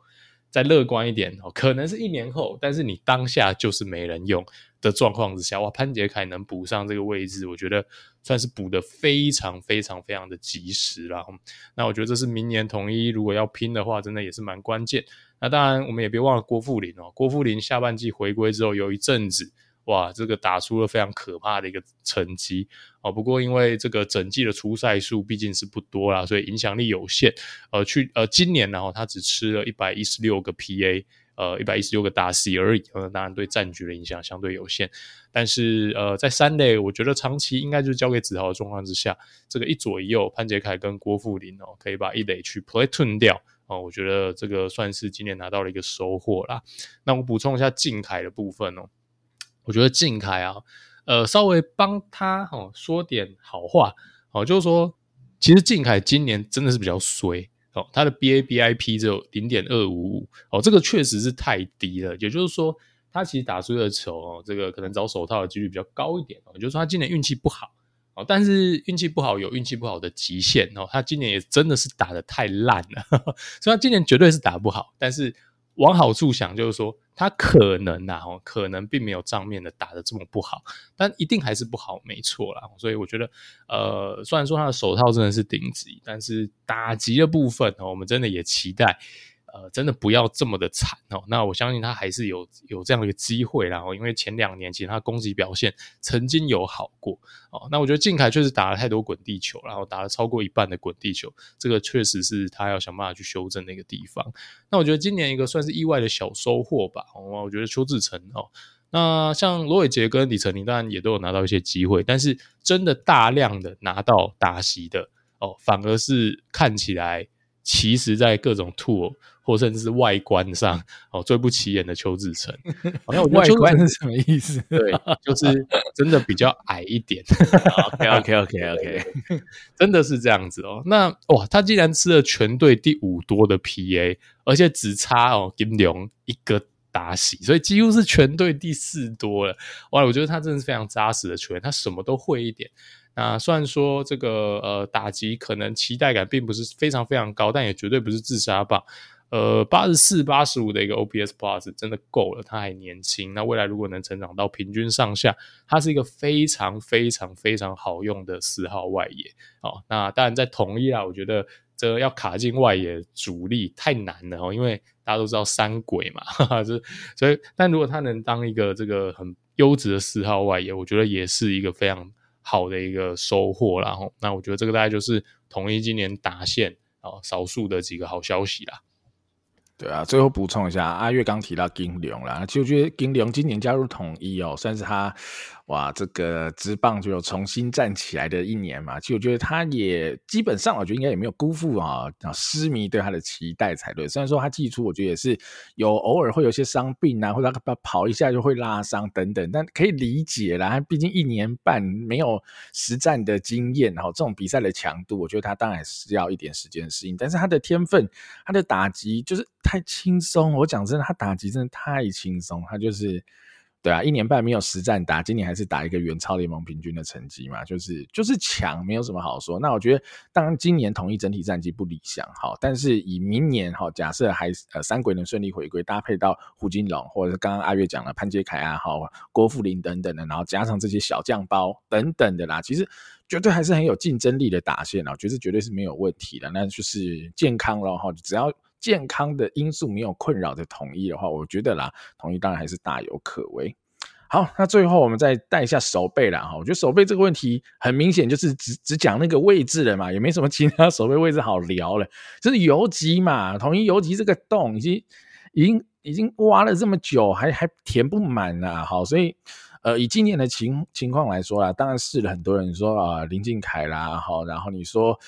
再乐观一点哦，可能是一年后，但是你当下就是没人用的状况之下，哇，潘杰凯能补上这个位置，我觉得算是补得非常非常非常的及时了。那我觉得这是明年统一如果要拼的话，真的也是蛮关键。那当然，我们也别忘了郭富林哦，郭富林下半季回归之后有一阵子。哇，这个打出了非常可怕的一个成绩哦。不过因为这个整季的出赛数毕竟是不多啦，所以影响力有限。呃，去呃今年然后他只吃了一百一十六个 PA，呃一百一十六个打 C 而已。呃，当然对战局的影响相对有限。但是呃在三垒，我觉得长期应该就是交给子豪的状况之下，这个一左一右潘杰凯跟郭富林哦，可以把一垒去 platoon 掉哦。我觉得这个算是今年拿到了一个收获啦。那我补充一下靖凯的部分哦。我觉得靖凯啊，呃，稍微帮他哦说点好话哦，就是说，其实靖凯今年真的是比较衰哦，他的 BABIP 只有零点二五五哦，这个确实是太低了。也就是说，他其实打出的球哦，这个可能找手套的几率比较高一点哦。就是说，他今年运气不好哦，但是运气不好有运气不好的极限哦，他今年也真的是打得太烂了，呵呵，所以他今年绝对是打不好，但是。往好处想，就是说他可能呐，哦，可能并没有账面的打得这么不好，但一定还是不好，没错啦。所以我觉得，呃，虽然说他的手套真的是顶级，但是打击的部分，我们真的也期待。呃，真的不要这么的惨哦。那我相信他还是有有这样的一个机会，然后因为前两年其实他攻击表现曾经有好过哦。那我觉得靖凯确实打了太多滚地球，然后打了超过一半的滚地球，这个确实是他要想办法去修正的一个地方。那我觉得今年一个算是意外的小收获吧。哦，我觉得邱志成哦，那像罗伟杰跟李成林当然也都有拿到一些机会，但是真的大量的拿到打席的哦，反而是看起来其实在各种 tool。或甚至是外观上哦最不起眼的邱志成，好像我外观是什么意思？对，就是真的比较矮一点。OK OK OK OK，真的是这样子哦。那哇，他竟然吃了全队第五多的 PA，而且只差哦金龙一个打席，所以几乎是全队第四多了。哇，我觉得他真的是非常扎实的球员，他什么都会一点。那虽然说这个呃打击可能期待感并不是非常非常高，但也绝对不是自杀棒。呃，八十四、八十五的一个 OPS Plus 真的够了，他还年轻。那未来如果能成长到平均上下，他是一个非常、非常、非常好用的四号外野。哦，那当然在统一啦，我觉得这要卡进外野主力太难了哦，因为大家都知道三鬼嘛，哈哈，就所以，但如果他能当一个这个很优质的四号外野，我觉得也是一个非常好的一个收获啦。哦，那我觉得这个大概就是统一今年达线哦，少数的几个好消息啦。对啊，最后补充一下，阿月刚提到金龙啦，其实我觉得金龙今年加入统一哦，算是他。哇，这个职棒就有重新站起来的一年嘛，其实我觉得他也基本上，我觉得应该也没有辜负啊，狮迷对他的期待才对。虽然说他季初我觉得也是有偶尔会有些伤病啊，或者他跑一下就会拉伤等等，但可以理解啦。他毕竟一年半没有实战的经验，然后这种比赛的强度，我觉得他当然是要一点时间适应。但是他的天分，他的打击就是太轻松。我讲真的，他打击真的太轻松，他就是。对啊，一年半没有实战打，今年还是打一个远超联盟平均的成绩嘛，就是就是强，没有什么好说。那我觉得，当然今年统一整体战绩不理想，好，但是以明年哈，假设还呃三鬼能顺利回归，搭配到胡金龙或者是刚刚阿月讲了潘杰凯啊，好郭富林等等的，然后加上这些小将包等等的啦，其实绝对还是很有竞争力的打线啊，我觉得绝对是没有问题的。那就是健康了哈，只要。健康的因素没有困扰的统一的话，我觉得啦，统一当然还是大有可为。好，那最后我们再带一下守备啦哈，我觉得守备这个问题很明显就是只只讲那个位置了嘛，也没什么其他 守备位置好聊了，就是游击嘛，统一游击这个洞已经已经已经挖了这么久，还还填不满啦。好，所以呃，以今年的情情况来说啦，当然是了很多人说啊，林俊凯啦，好，然后你说。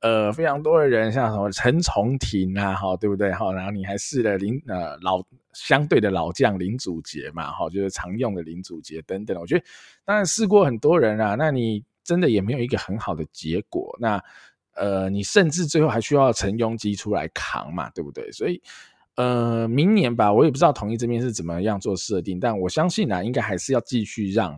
呃，非常多的人，像什么陈重廷啊，哈，对不对？哈，然后你还试了林呃老相对的老将林祖杰嘛，哈，就是常用的林祖杰等等。我觉得当然试过很多人啊，那你真的也没有一个很好的结果。那呃，你甚至最后还需要陈庸基出来扛嘛，对不对？所以呃，明年吧，我也不知道统一这边是怎么样做设定，但我相信啊，应该还是要继续让。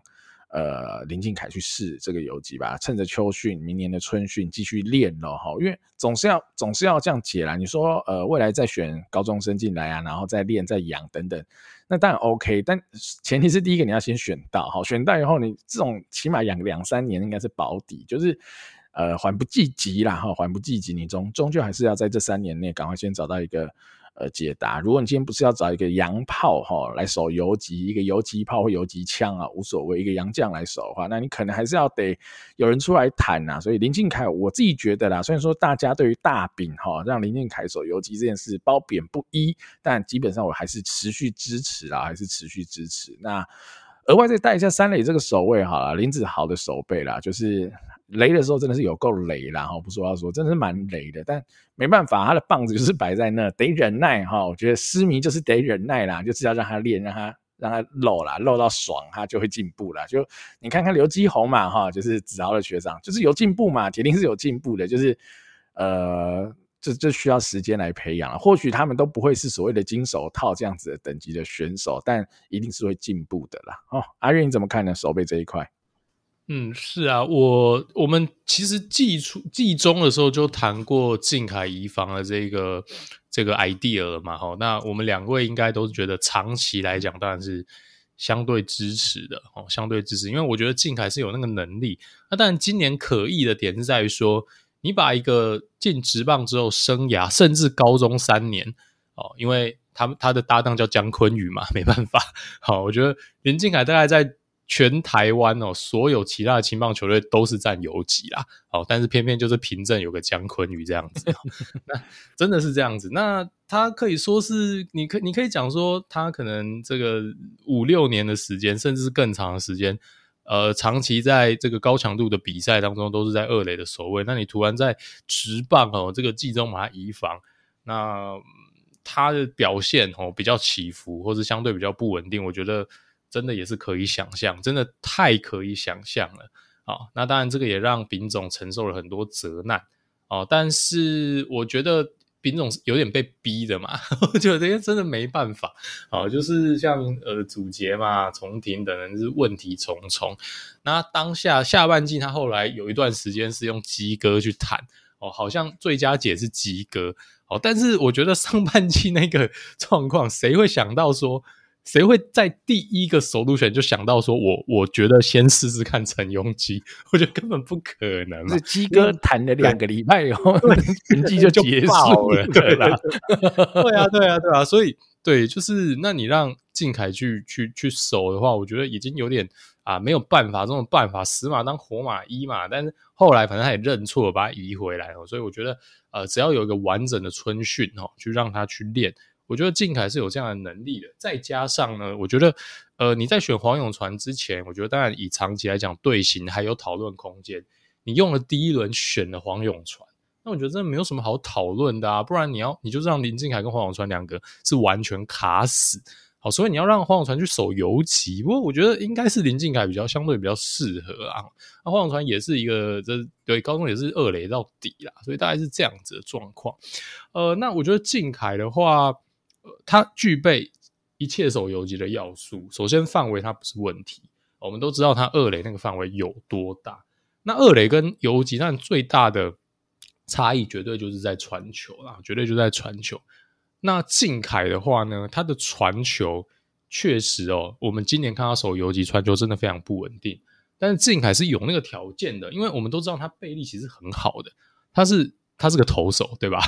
呃，林靖凯去试这个游击吧，趁着秋训，明年的春训继续练咯哈，因为总是要总是要这样解啦。你说呃，未来再选高中生进来啊，然后再练再养等等，那当然 OK，但前提是第一个你要先选到哈，选到以后你这种起码养两三年应该是保底，就是呃缓不济急啦哈，缓不济急，你终终究还是要在这三年内赶快先找到一个。呃，解答。如果你今天不是要找一个洋炮哈来守游击，一个游击炮或游击枪啊，无所谓，一个洋将来守的话，那你可能还是要得有人出来谈呐。所以林靖凯，我自己觉得啦，虽然说大家对于大饼哈让林靖凯守游击这件事褒贬不一，但基本上我还是持续支持啊，还是持续支持。那额外再带一下三垒这个守卫好了，林子豪的守备啦，就是。雷的时候真的是有够雷啦，哈，不说话说，真的是蛮雷的，但没办法，他的棒子就是摆在那，得忍耐哈。我觉得失迷就是得忍耐啦，就是要让他练，让他让他漏啦，漏到爽，他就会进步啦。就你看看刘基宏嘛，哈，就是子豪的学长，就是有进步嘛，铁定是有进步的，就是呃，这这需要时间来培养了。或许他们都不会是所谓的金手套这样子的等级的选手，但一定是会进步的啦。哦，阿月你怎么看呢？守备这一块？嗯，是啊，我我们其实季初季中的时候就谈过靖凯移防的这个这个 idea 了嘛，哈，那我们两位应该都是觉得长期来讲当然是相对支持的，哦，相对支持，因为我觉得靖凯是有那个能力。那当然今年可疑的点是在于说，你把一个进职棒之后生涯甚至高中三年，哦，因为他他的搭档叫江坤宇嘛，没办法，好，我觉得林靖凯大概在。全台湾哦，所有其他的青棒球队都是占游击啦，哦，但是偏偏就是平镇有个江坤宇这样子，那真的是这样子。那他可以说是，你可你可以讲说，他可能这个五六年的时间，甚至是更长的时间，呃，长期在这个高强度的比赛当中都是在二垒的守卫。那你突然在直棒哦，这个季中把他移防，那他的表现哦比较起伏，或是相对比较不稳定，我觉得。真的也是可以想象，真的太可以想象了啊！那当然，这个也让丙总承受了很多责难哦。但是我觉得丙总有点被逼的嘛，我觉得真的没办法啊。就是像呃祖杰嘛、重庭等人是问题重重。那当下下半季他后来有一段时间是用基哥去谈哦，好像最佳解是基哥哦。但是我觉得上半季那个状况，谁会想到说？谁会在第一个首都选就想到说我，我我觉得先试试看陈庸基，我觉得根本不可能是。基哥谈了两个礼拜以后，成绩就结束了，对啦。对啊，对啊，对啊。所以，对，就是那你让靖凯去去去守的话，我觉得已经有点啊没有办法，这种办法死马当活马医嘛。但是后来反正他也认错了，把他移回来了。所以我觉得，呃，只要有一个完整的春训哈，去让他去练。我觉得靖凯是有这样的能力的，再加上呢，我觉得，呃，你在选黄永传之前，我觉得当然以长期来讲，队形还有讨论空间。你用了第一轮选了黄永传，那我觉得真的没有什么好讨论的啊，不然你要你就让林靖凯跟黄永传两个是完全卡死，好，所以你要让黄永传去守游击，不过我觉得应该是林靖凯比较相对比较适合啊。那黄永传也是一个这对高中也是二垒到底啦，所以大概是这样子的状况。呃，那我觉得靖凯的话。他具备一切手游级的要素，首先范围它不是问题，我们都知道它二垒那个范围有多大。那二垒跟游击，但最大的差异绝对就是在传球啦，绝对就在传球。那靖凯的话呢，他的传球确实哦，我们今年看到手游级传球真的非常不稳定。但是靖凯是有那个条件的，因为我们都知道他背力其实很好的，他是他是个投手对吧？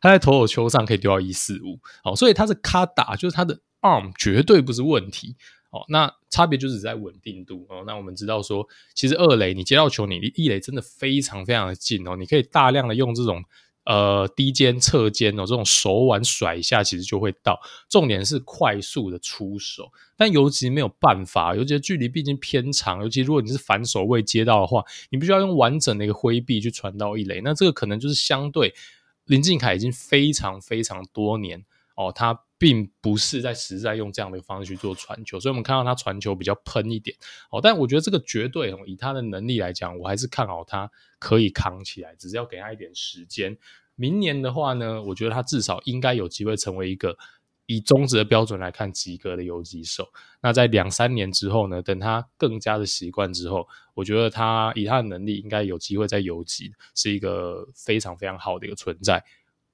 他在投手球上可以丢到一四五，哦，所以他是卡打，就是他的 arm 绝对不是问题。哦，那差别就是在稳定度哦。那我们知道说，其实二垒你接到球，你离一垒真的非常非常的近哦。你可以大量的用这种呃低肩、侧肩哦，这种手腕甩一下，其实就会到。重点是快速的出手，但尤其没有办法，尤其距离毕竟偏长，尤其如果你是反手位接到的话，你必须要用完整的一个挥臂去传到一垒。那这个可能就是相对林敬凯已经非常非常多年哦，他。并不是在实在用这样的方式去做传球，所以我们看到他传球比较喷一点哦。但我觉得这个绝对，以他的能力来讲，我还是看好他可以扛起来，只是要给他一点时间。明年的话呢，我觉得他至少应该有机会成为一个以中职的标准来看及格的游击手。那在两三年之后呢，等他更加的习惯之后，我觉得他以他的能力应该有机会在游击是一个非常非常好的一个存在。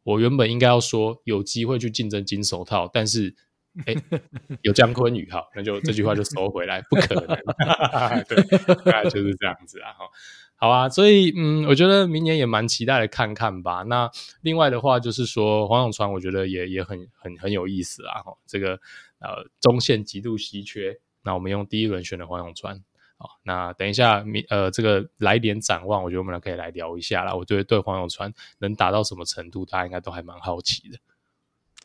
我原本应该要说有机会去竞争金手套，但是，哎、有江坤宇哈，那就这句话就收回来，不可能，对，大概就是这样子啊，哈，好啊，所以嗯，我觉得明年也蛮期待的，看看吧。那另外的话就是说黄永川，我觉得也也很很很有意思啊，哈，这个呃中线极度稀缺，那我们用第一轮选的黄永川。好，那等一下，呃，这个来点展望，我觉得我们俩可以来聊一下啦。我觉得对黄永川能达到什么程度，大家应该都还蛮好奇的。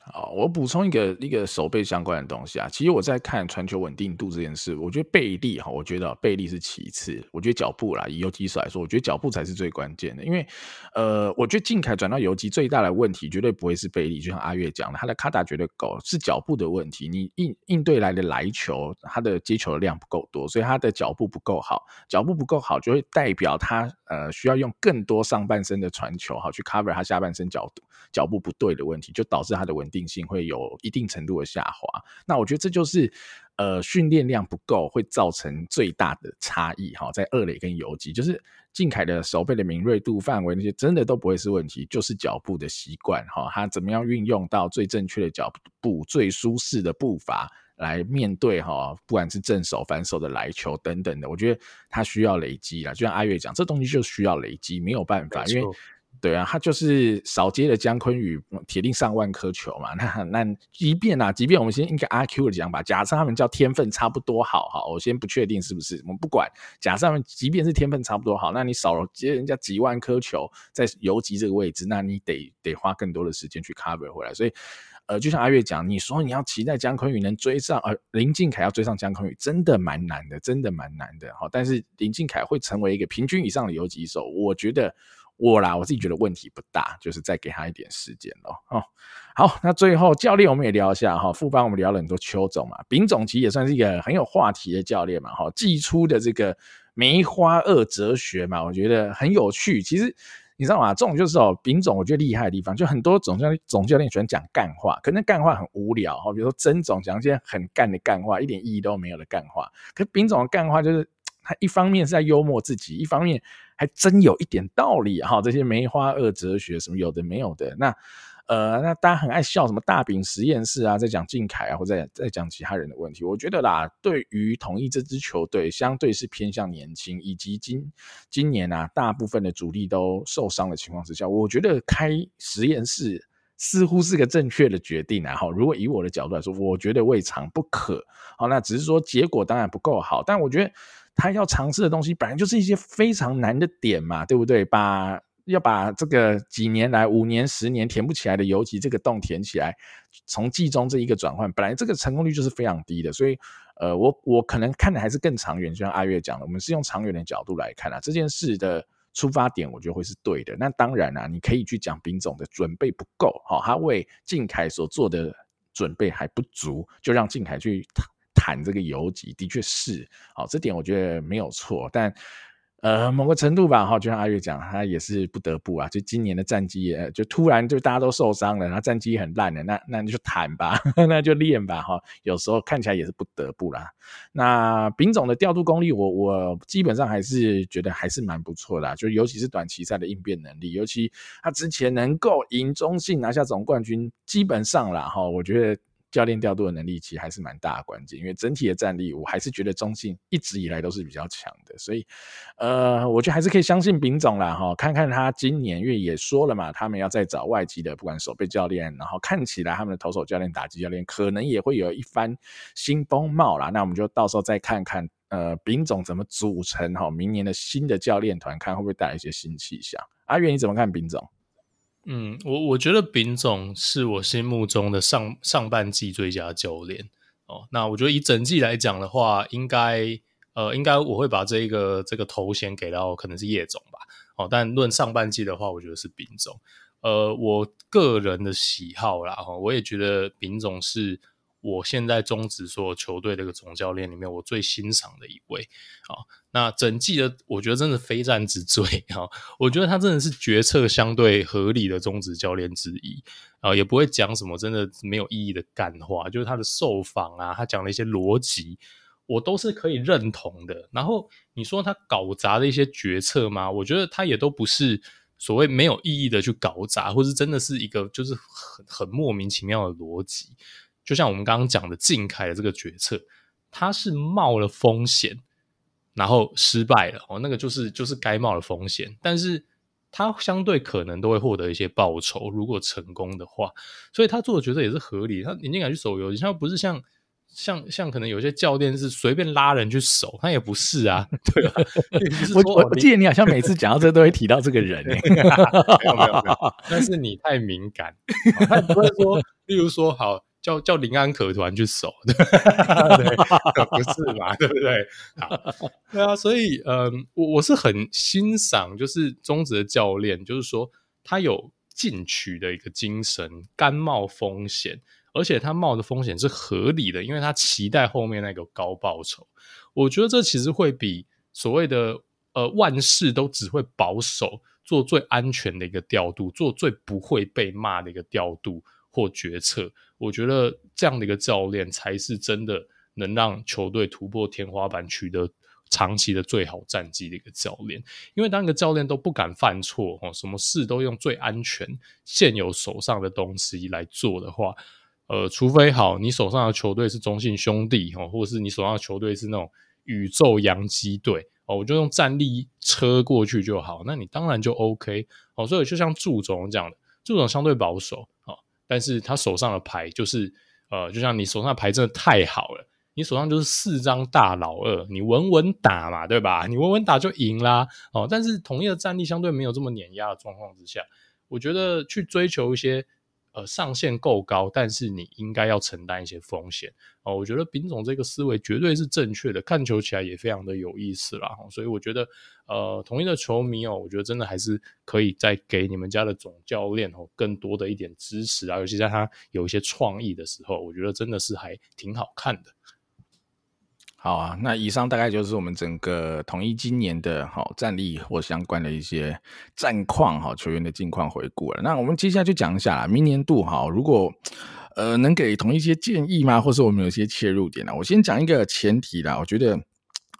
好，我补充一个一个手背相关的东西啊。其实我在看传球稳定度这件事，我觉得背力哈，我觉得背力是其次。我觉得脚步啦，以游击手来说，我觉得脚步才是最关键的。因为呃，我觉得靖凯转到游击最大的问题绝对不会是背力，就像阿月讲的，他的卡打绝对够，是脚步的问题。你应应对来的来球，他的接球的量不够多，所以他的脚步不够好。脚步不够好，就会代表他呃需要用更多上半身的传球，好去 cover 他下半身角度脚步不对的问题，就导致他的稳。定性会有一定程度的下滑，那我觉得这就是呃训练量不够会造成最大的差异哈，在二垒跟游击，就是靖凯的手背的敏锐度范围那些真的都不会是问题，就是脚步的习惯哈，他怎么样运用到最正确的脚步、最舒适的步伐来面对哈，不管是正手、反手的来球等等的，我觉得他需要累积啦，就像阿月讲，这东西就需要累积，没有办法，因为。对啊，他就是少接了江坤宇，铁定上万颗球嘛。那那即便啊，即便我们先应该阿 Q 的讲吧，假设他们叫天分差不多好哈，我先不确定是不是，我们不管。假设他们即便是天分差不多好，那你少了接人家几万颗球在游击这个位置，那你得得花更多的时间去 cover 回来。所以，呃，就像阿月讲，你说你要期待江坤宇能追上，呃，林靖凯要追上江坤宇，真的蛮难的，真的蛮难的哈。但是林靖凯会成为一个平均以上的游击手，我觉得。我啦，我自己觉得问题不大，就是再给他一点时间咯。哦，好，那最后教练我们也聊一下哈，富邦我们聊了很多邱总嘛，丙总其实也算是一个很有话题的教练嘛，哈，寄出的这个梅花二哲学嘛，我觉得很有趣。其实你知道吗？这种就是哦，丙总我觉得厉害的地方，就很多总教总教练喜欢讲干话，可能干话很无聊哈，比如说曾总讲一些很干的干话，一点意义都没有的干话，可丙总的干话就是。他一方面是在幽默自己，一方面还真有一点道理哈。这些梅花二哲学什么有的没有的，那呃，那大家很爱笑什么大饼实验室啊，在讲靖凯啊，或者在讲其他人的问题。我觉得啦，对于统一这支球队，相对是偏向年轻，以及今今年啊，大部分的主力都受伤的情况之下，我觉得开实验室似乎是个正确的决定啊。哈，如果以我的角度来说，我觉得未尝不可。好，那只是说结果当然不够好，但我觉得。他要尝试的东西本来就是一些非常难的点嘛，对不对？把要把这个几年来五年、十年填不起来的尤其这个洞填起来，从季中这一个转换，本来这个成功率就是非常低的。所以，呃，我我可能看的还是更长远，就像阿月讲的，我们是用长远的角度来看啊，这件事的出发点，我觉得会是对的。那当然啊，你可以去讲丙总的准备不够，好，他为靖凯所做的准备还不足，就让靖凯去。谈这个游击的确是，好，这点我觉得没有错，但呃，某个程度吧，哈，就像阿月讲，他也是不得不啊，就今年的战绩，就突然就大家都受伤了，然后战绩很烂了，那那你就谈吧，那就练吧，哈，有时候看起来也是不得不啦。那丙总的调度功力我，我基本上还是觉得还是蛮不错的，就尤其是短期赛的应变能力，尤其他之前能够赢中信拿下总冠军，基本上啦，哈，我觉得。教练调度的能力其实还是蛮大的关键，因为整体的战力，我还是觉得中信一直以来都是比较强的，所以，呃，我觉得还是可以相信丙总啦哈，看看他今年，因为也说了嘛，他们要再找外籍的，不管守备教练，然后看起来他们的投手教练、打击教练可能也会有一番新风貌啦，那我们就到时候再看看，呃，丙总怎么组成哈，明年的新的教练团，看会不会带来一些新气象。阿元你怎么看丙总？嗯，我我觉得丙总是我心目中的上上半季最佳教练哦。那我觉得以整季来讲的话，应该呃，应该我会把这个这个头衔给到可能是叶总吧。哦，但论上半季的话，我觉得是丙总。呃，我个人的喜好啦，哈，我也觉得丙总是。我现在中职所有球队的一个总教练里面，我最欣赏的一位啊，那整季的我觉得真的非战之罪啊，我觉得他真的是决策相对合理的中职教练之一啊，也不会讲什么真的没有意义的干话，就是他的受访啊，他讲的一些逻辑，我都是可以认同的。然后你说他搞砸的一些决策吗？我觉得他也都不是所谓没有意义的去搞砸，或是真的是一个就是很很莫名其妙的逻辑。就像我们刚刚讲的靖凯的这个决策，他是冒了风险，然后失败了哦，那个就是就是该冒的风险，但是他相对可能都会获得一些报酬，如果成功的话，所以他做的决策也是合理。他你竟敢去守游你像不是像像像可能有些教练是随便拉人去守，他也不是啊，对吧？我我记得你好像每次讲到这都会提到这个人，没有没有没有，但是你太敏感，他不会说，例如说好。叫叫林安可团去守，对，对不是嘛？对不对？好，对啊，所以，嗯，我我是很欣赏，就是中职的教练，就是说他有进取的一个精神，甘冒风险，而且他冒的风险是合理的，因为他期待后面那个高报酬。我觉得这其实会比所谓的呃万事都只会保守，做最安全的一个调度，做最不会被骂的一个调度。或决策，我觉得这样的一个教练才是真的能让球队突破天花板，取得长期的最好战绩的一个教练。因为当一个教练都不敢犯错，哦，什么事都用最安全、现有手上的东西来做的话，呃，除非好，你手上的球队是中信兄弟，哦，或者是你手上的球队是那种宇宙洋基队，哦，我就用战力车过去就好，那你当然就 OK，哦，所以就像祝总讲的，祝总相对保守，但是他手上的牌就是，呃，就像你手上牌真的太好了，你手上就是四张大老二，你稳稳打嘛，对吧？你稳稳打就赢啦，哦。但是同一的战力相对没有这么碾压的状况之下，我觉得去追求一些。呃，上限够高，但是你应该要承担一些风险哦。我觉得丙总这个思维绝对是正确的，看球起来也非常的有意思啦。所以我觉得，呃，统一的球迷哦，我觉得真的还是可以再给你们家的总教练哦更多的一点支持啊，尤其在他有一些创意的时候，我觉得真的是还挺好看的。好啊，那以上大概就是我们整个统一今年的好战力或相关的一些战况哈，球员的近况回顾了。那我们接下来就讲一下啦，明年度哈，如果呃能给同一些建议吗？或是我们有一些切入点呢？我先讲一个前提啦，我觉得。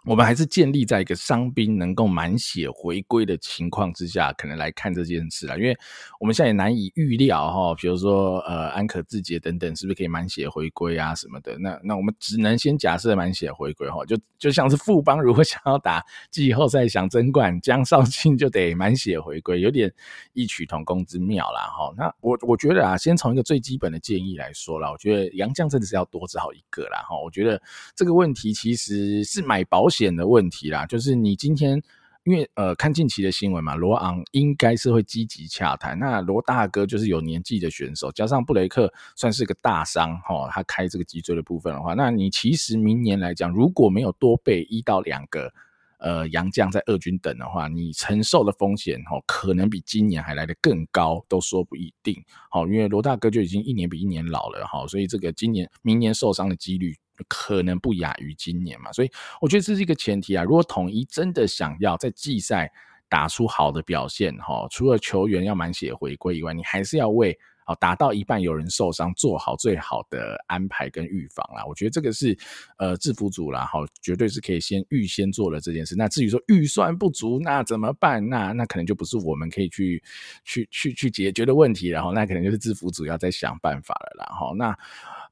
我们还是建立在一个伤兵能够满血回归的情况之下，可能来看这件事啦。因为我们现在也难以预料哈，比如说呃安可自杰等等，是不是可以满血回归啊什么的？那那我们只能先假设满血回归哈，就就像是富邦如果想要打季后赛想争冠，江少庆就得满血回归，有点异曲同工之妙啦哈。那我我觉得啊，先从一个最基本的建议来说啦，我觉得杨将真的是要多找一个啦哈。我觉得这个问题其实是买保险。险的问题啦，就是你今天因为呃看近期的新闻嘛，罗昂应该是会积极洽谈。那罗大哥就是有年纪的选手，加上布雷克算是个大伤哈，他开这个脊椎的部分的话，那你其实明年来讲，如果没有多备一到两个呃洋将在二军等的话，你承受的风险哈，可能比今年还来得更高，都说不一定。好，因为罗大哥就已经一年比一年老了哈，所以这个今年明年受伤的几率。可能不亚于今年嘛。所以我觉得这是一个前提啊。如果统一真的想要在季赛打出好的表现，哈，除了球员要满血回归以外，你还是要为。打到一半有人受伤，做好最好的安排跟预防啦。我觉得这个是呃制服组啦，哈，绝对是可以先预先做了这件事。那至于说预算不足，那怎么办？那那可能就不是我们可以去去去去解决的问题，然后那可能就是制服组要再想办法了啦。好，那。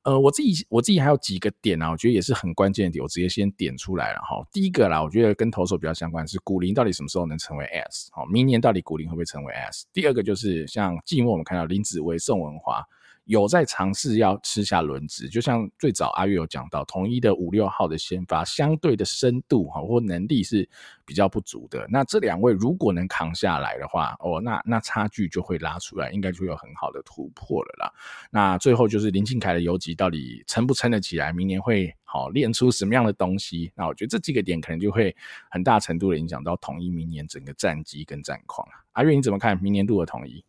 呃，我自己我自己还有几个点啊，我觉得也是很关键的点，我直接先点出来了哈。第一个啦，我觉得跟投手比较相关是古林到底什么时候能成为 S？好，明年到底古林会不会成为 S？第二个就是像季末我们看到林子维、宋文华。有在尝试要吃下轮值，就像最早阿月有讲到，统一的五六号的先发相对的深度哈或能力是比较不足的。那这两位如果能扛下来的话，哦，那那差距就会拉出来，应该就有很好的突破了啦。那最后就是林靖凯的游击到底撑不撑得起来，明年会好练出什么样的东西？那我觉得这几个点可能就会很大程度的影响到统一明年整个战绩跟战况。阿月你怎么看明年度的统一？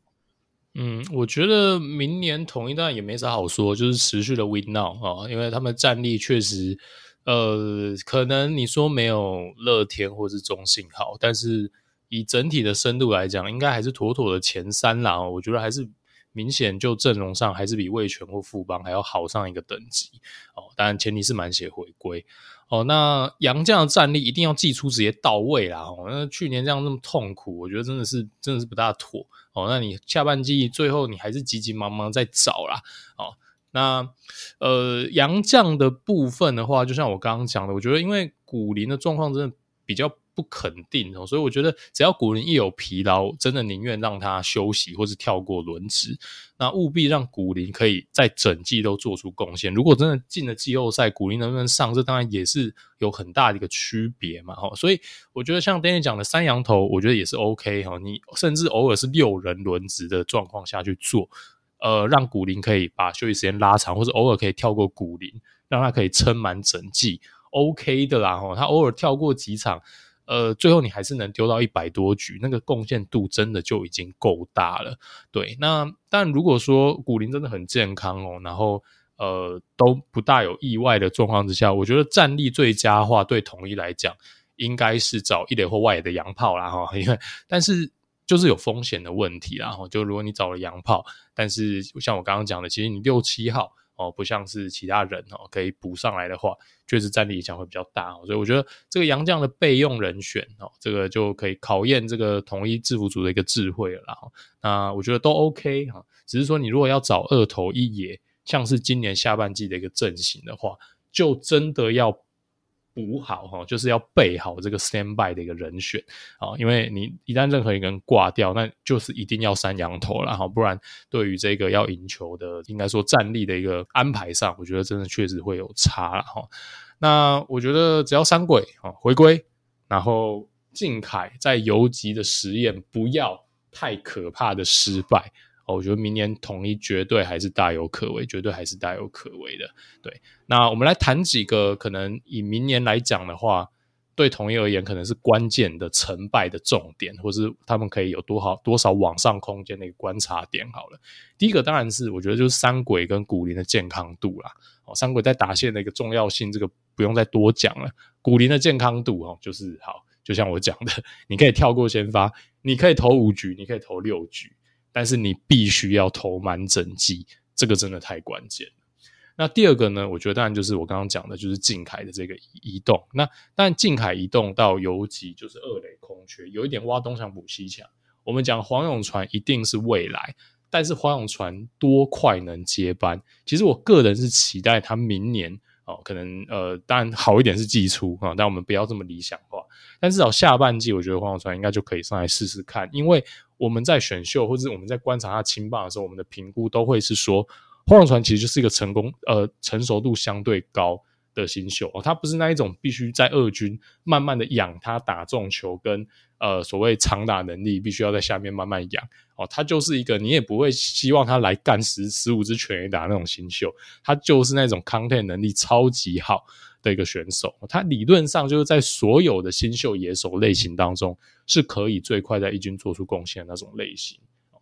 嗯，我觉得明年统一当然也没啥好说，就是持续的 win now 啊，因为他们战力确实，呃，可能你说没有乐天或是中信好，但是以整体的深度来讲，应该还是妥妥的前三啦。我觉得还是明显就阵容上还是比味全或富邦还要好上一个等级哦。当然前提是满血回归。哦，那杨将的战力一定要祭出直接到位啦！哦，那去年这样那么痛苦，我觉得真的是真的是不大妥哦。那你下半季最后你还是急急忙忙在找啦。哦，那呃杨将的部分的话，就像我刚刚讲的，我觉得因为古林的状况真的比较。不肯定哦，所以我觉得只要古林一有疲劳，真的宁愿让他休息或是跳过轮值，那务必让古林可以在整季都做出贡献。如果真的进了季后赛，古林能不能上，这当然也是有很大的一个区别嘛。哈，所以我觉得像 Danny 讲的三羊头，我觉得也是 OK 哈。你甚至偶尔是六人轮值的状况下去做，呃，让古林可以把休息时间拉长，或者偶尔可以跳过古林，让他可以撑满整季，OK 的啦。哈，他偶尔跳过几场。呃，最后你还是能丢到一百多局，那个贡献度真的就已经够大了。对，那但如果说古林真的很健康哦，然后呃都不大有意外的状况之下，我觉得战力最佳化对统一来讲，应该是找一垒或外野的洋炮啦哈。因为但是就是有风险的问题啦哈，就如果你找了洋炮，但是像我刚刚讲的，其实你六七号。哦，不像是其他人哦，可以补上来的话，确实战力影响会比较大哦，所以我觉得这个杨绛的备用人选哦，这个就可以考验这个统一制服组的一个智慧了啦。那我觉得都 OK 哈，只是说你如果要找二头一野，像是今年下半季的一个阵型的话，就真的要。补好哈，就是要备好这个 stand by 的一个人选啊，因为你一旦任何一个人挂掉，那就是一定要三羊头了哈，不然对于这个要赢球的，应该说战力的一个安排上，我觉得真的确实会有差了哈。那我觉得只要三鬼啊回归，然后靖凯在游击的实验不要太可怕的失败。哦，我觉得明年统一绝对还是大有可为，绝对还是大有可为的。对，那我们来谈几个可能以明年来讲的话，对统一而言可能是关键的成败的重点，或是他们可以有多少多少往上空间的一个观察点。好了，第一个当然是我觉得就是三鬼跟古林的健康度啦。哦，三鬼在打线的一个重要性，这个不用再多讲了。古林的健康度哦，就是好，就像我讲的，你可以跳过先发，你可以投五局，你可以投六局。但是你必须要投满整季，这个真的太关键了。那第二个呢？我觉得当然就是我刚刚讲的，就是靖凯的这个移动。那但靖凯移动到游击就是二垒空缺，有一点挖东墙补西墙。我们讲黄永传一定是未来，但是黄永传多快能接班？其实我个人是期待他明年哦，可能呃，当然好一点是季初啊，但我们不要这么理想。但至少下半季，我觉得黄永传应该就可以上来试试看，因为。我们在选秀或者我们在观察他青棒的时候，我们的评估都会是说，黄永传其实就是一个成功呃成熟度相对高的新秀哦，他不是那一种必须在二军慢慢的养他打中球跟呃所谓长打能力，必须要在下面慢慢养哦，他就是一个你也不会希望他来干十十五支全垒打那种新秀，他就是那种 content 能力超级好。的一个选手，他理论上就是在所有的新秀野手类型当中，是可以最快在一军做出贡献的那种类型。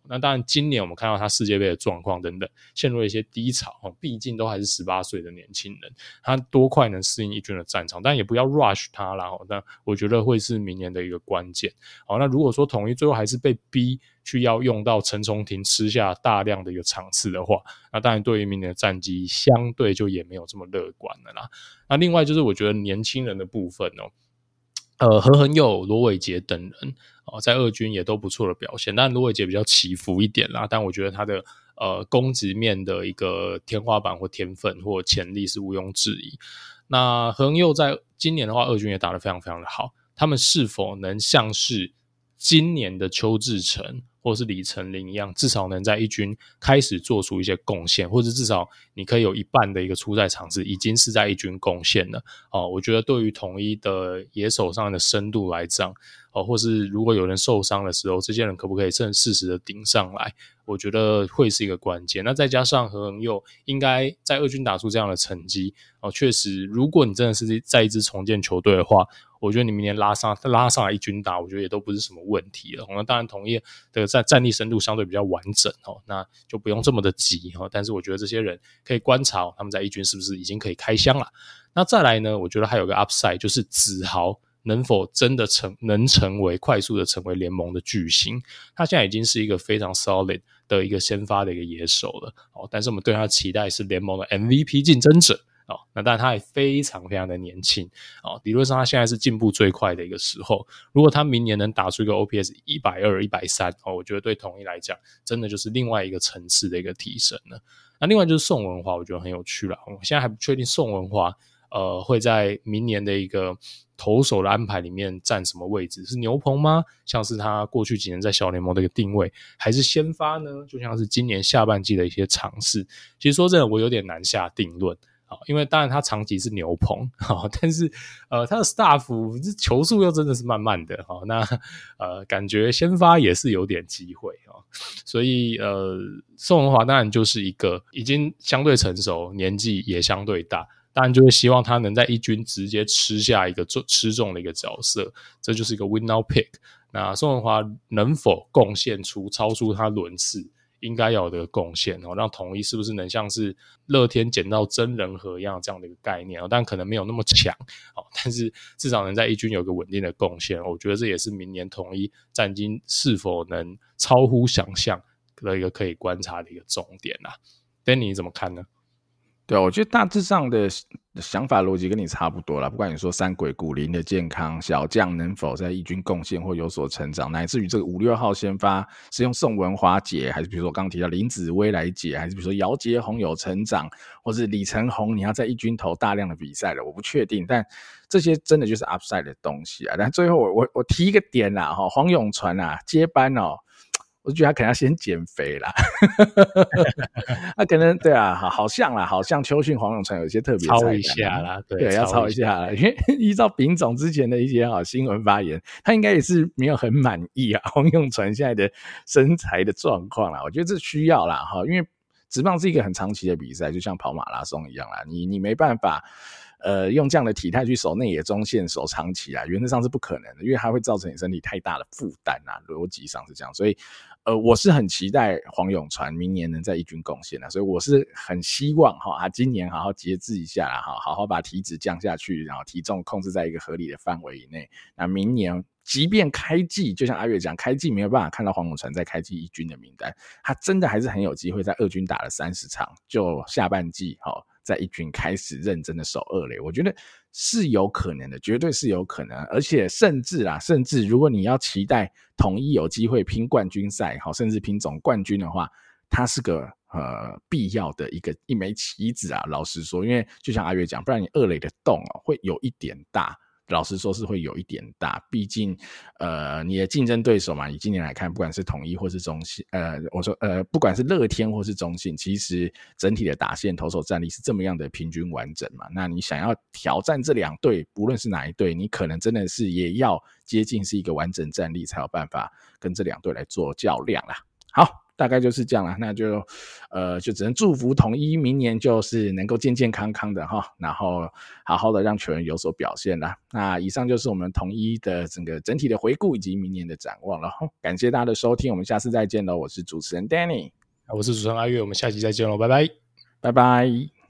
那当然，今年我们看到他世界杯的状况等等，陷入了一些低潮哦。毕竟都还是十八岁的年轻人，他多快能适应一军的战场？但也不要 rush 他啦。那我觉得会是明年的一个关键。好，那如果说统一最后还是被逼去要用到陈重廷吃下大量的一个场次的话，那当然对于明年的战绩相对就也没有这么乐观了啦。那另外就是我觉得年轻人的部分哦。呃，何恒佑、罗伟杰等人哦，在二军也都不错的表现，但罗伟杰比较起伏一点啦。但我觉得他的呃攻击面的一个天花板或天分或潜力是毋庸置疑。那何恒佑在今年的话，二军也打得非常非常的好。他们是否能像是今年的邱志成？或是李成林一样，至少能在一军开始做出一些贡献，或者至少你可以有一半的一个出赛场次已经是在一军贡献了哦。我觉得对于统一的野手上的深度来讲，哦，或是如果有人受伤的时候，这些人可不可以趁适时的顶上来？我觉得会是一个关键。那再加上何恒佑应该在二军打出这样的成绩哦，确实，如果你真的是在一支重建球队的话。我觉得你明年拉上拉上来一军打，我觉得也都不是什么问题了。那当然，统一的战战力深度相对比较完整哦，那就不用这么的急哦。但是我觉得这些人可以观察他们在一军是不是已经可以开箱了。那再来呢，我觉得还有个 upside 就是子豪能否真的成能成为快速的成为联盟的巨星？他现在已经是一个非常 solid 的一个先发的一个野手了哦。但是我们对他的期待是联盟的 MVP 竞争者。哦，那当然他也非常非常的年轻哦，理论上他现在是进步最快的一个时候。如果他明年能打出一个 OPS 一百二、一百三哦，我觉得对统一来讲，真的就是另外一个层次的一个提升了。那另外就是宋文华，我觉得很有趣了。我现在还不确定宋文华呃会在明年的一个投手的安排里面占什么位置，是牛棚吗？像是他过去几年在小联盟的一个定位，还是先发呢？就像是今年下半季的一些尝试。其实说真的，我有点难下定论。因为当然他长期是牛棚，但是呃他的 staff 这球速又真的是慢慢的哈，那呃感觉先发也是有点机会啊，所以呃宋文华当然就是一个已经相对成熟，年纪也相对大，当然就会希望他能在一军直接吃下一个重吃重的一个角色，这就是一个 win now pick。那宋文华能否贡献出超出他轮次？应该有的贡献哦，让统一是不是能像是乐天捡到真人和一样这样的一个概念哦？但可能没有那么强哦，但是至少能在一军有个稳定的贡献，我觉得这也是明年统一战绩是否能超乎想象的一个可以观察的一个重点啊。Danny 你怎么看呢？对，我觉得大致上的想法逻辑跟你差不多啦。不管你说三鬼古林的健康，小将能否在一军贡献或有所成长，乃至于这个五六号先发是用宋文华解，还是比如说我刚刚提到林子威来解，还是比如说姚杰宏有成长，或是李成宏你要在一军投大量的比赛了，我不确定。但这些真的就是 upside 的东西啊。但最后我我我提一个点啦，哈，黄永传啊接班哦。我觉得他可能要先减肥啦，他可能对啊，好，好像啦，好像秋训黄永传有一些特别操一下啦，对，对，要操一下啦，因为 依照丙总之前的一些好新闻发言，他应该也是没有很满意啊，黄永传现在的身材的状况啦，我觉得这需要啦哈，因为直棒是一个很长期的比赛，就像跑马拉松一样啦，你你没办法。呃，用这样的体态去守内野中线守长期啊，原则上是不可能的，因为它会造成你身体太大的负担啊，逻辑上是这样。所以，呃，我是很期待黄永传明年能在一军贡献的，所以我是很希望哈，他今年好好节制一下啦，哈，好好把体脂降下去，然后体重控制在一个合理的范围以内。那明年即便开季，就像阿月讲，开季没有办法看到黄永传在开季一军的名单，他真的还是很有机会在二军打了三十场，就下半季哈。在一军开始认真的守二垒，我觉得是有可能的，绝对是有可能，而且甚至啦，甚至如果你要期待统一有机会拼冠军赛，好，甚至拼总冠军的话，它是个呃必要的一个一枚棋子啊。老实说，因为就像阿月讲，不然你二垒的洞哦会有一点大。老实说，是会有一点大，毕竟，呃，你的竞争对手嘛，以今年来看，不管是统一或是中信，呃，我说，呃，不管是乐天或是中信，其实整体的打线投手战力是这么样的平均完整嘛。那你想要挑战这两队，不论是哪一队，你可能真的是也要接近是一个完整战力，才有办法跟这两队来做较量啦。好。大概就是这样了。那就呃，就只能祝福统一明年就是能够健健康康的哈，然后好好的让球员有所表现啦。那以上就是我们统一的整个整体的回顾以及明年的展望了。感谢大家的收听，我们下次再见喽！我是主持人 Danny，我是主持人阿月，我们下期再见喽，拜拜，拜拜。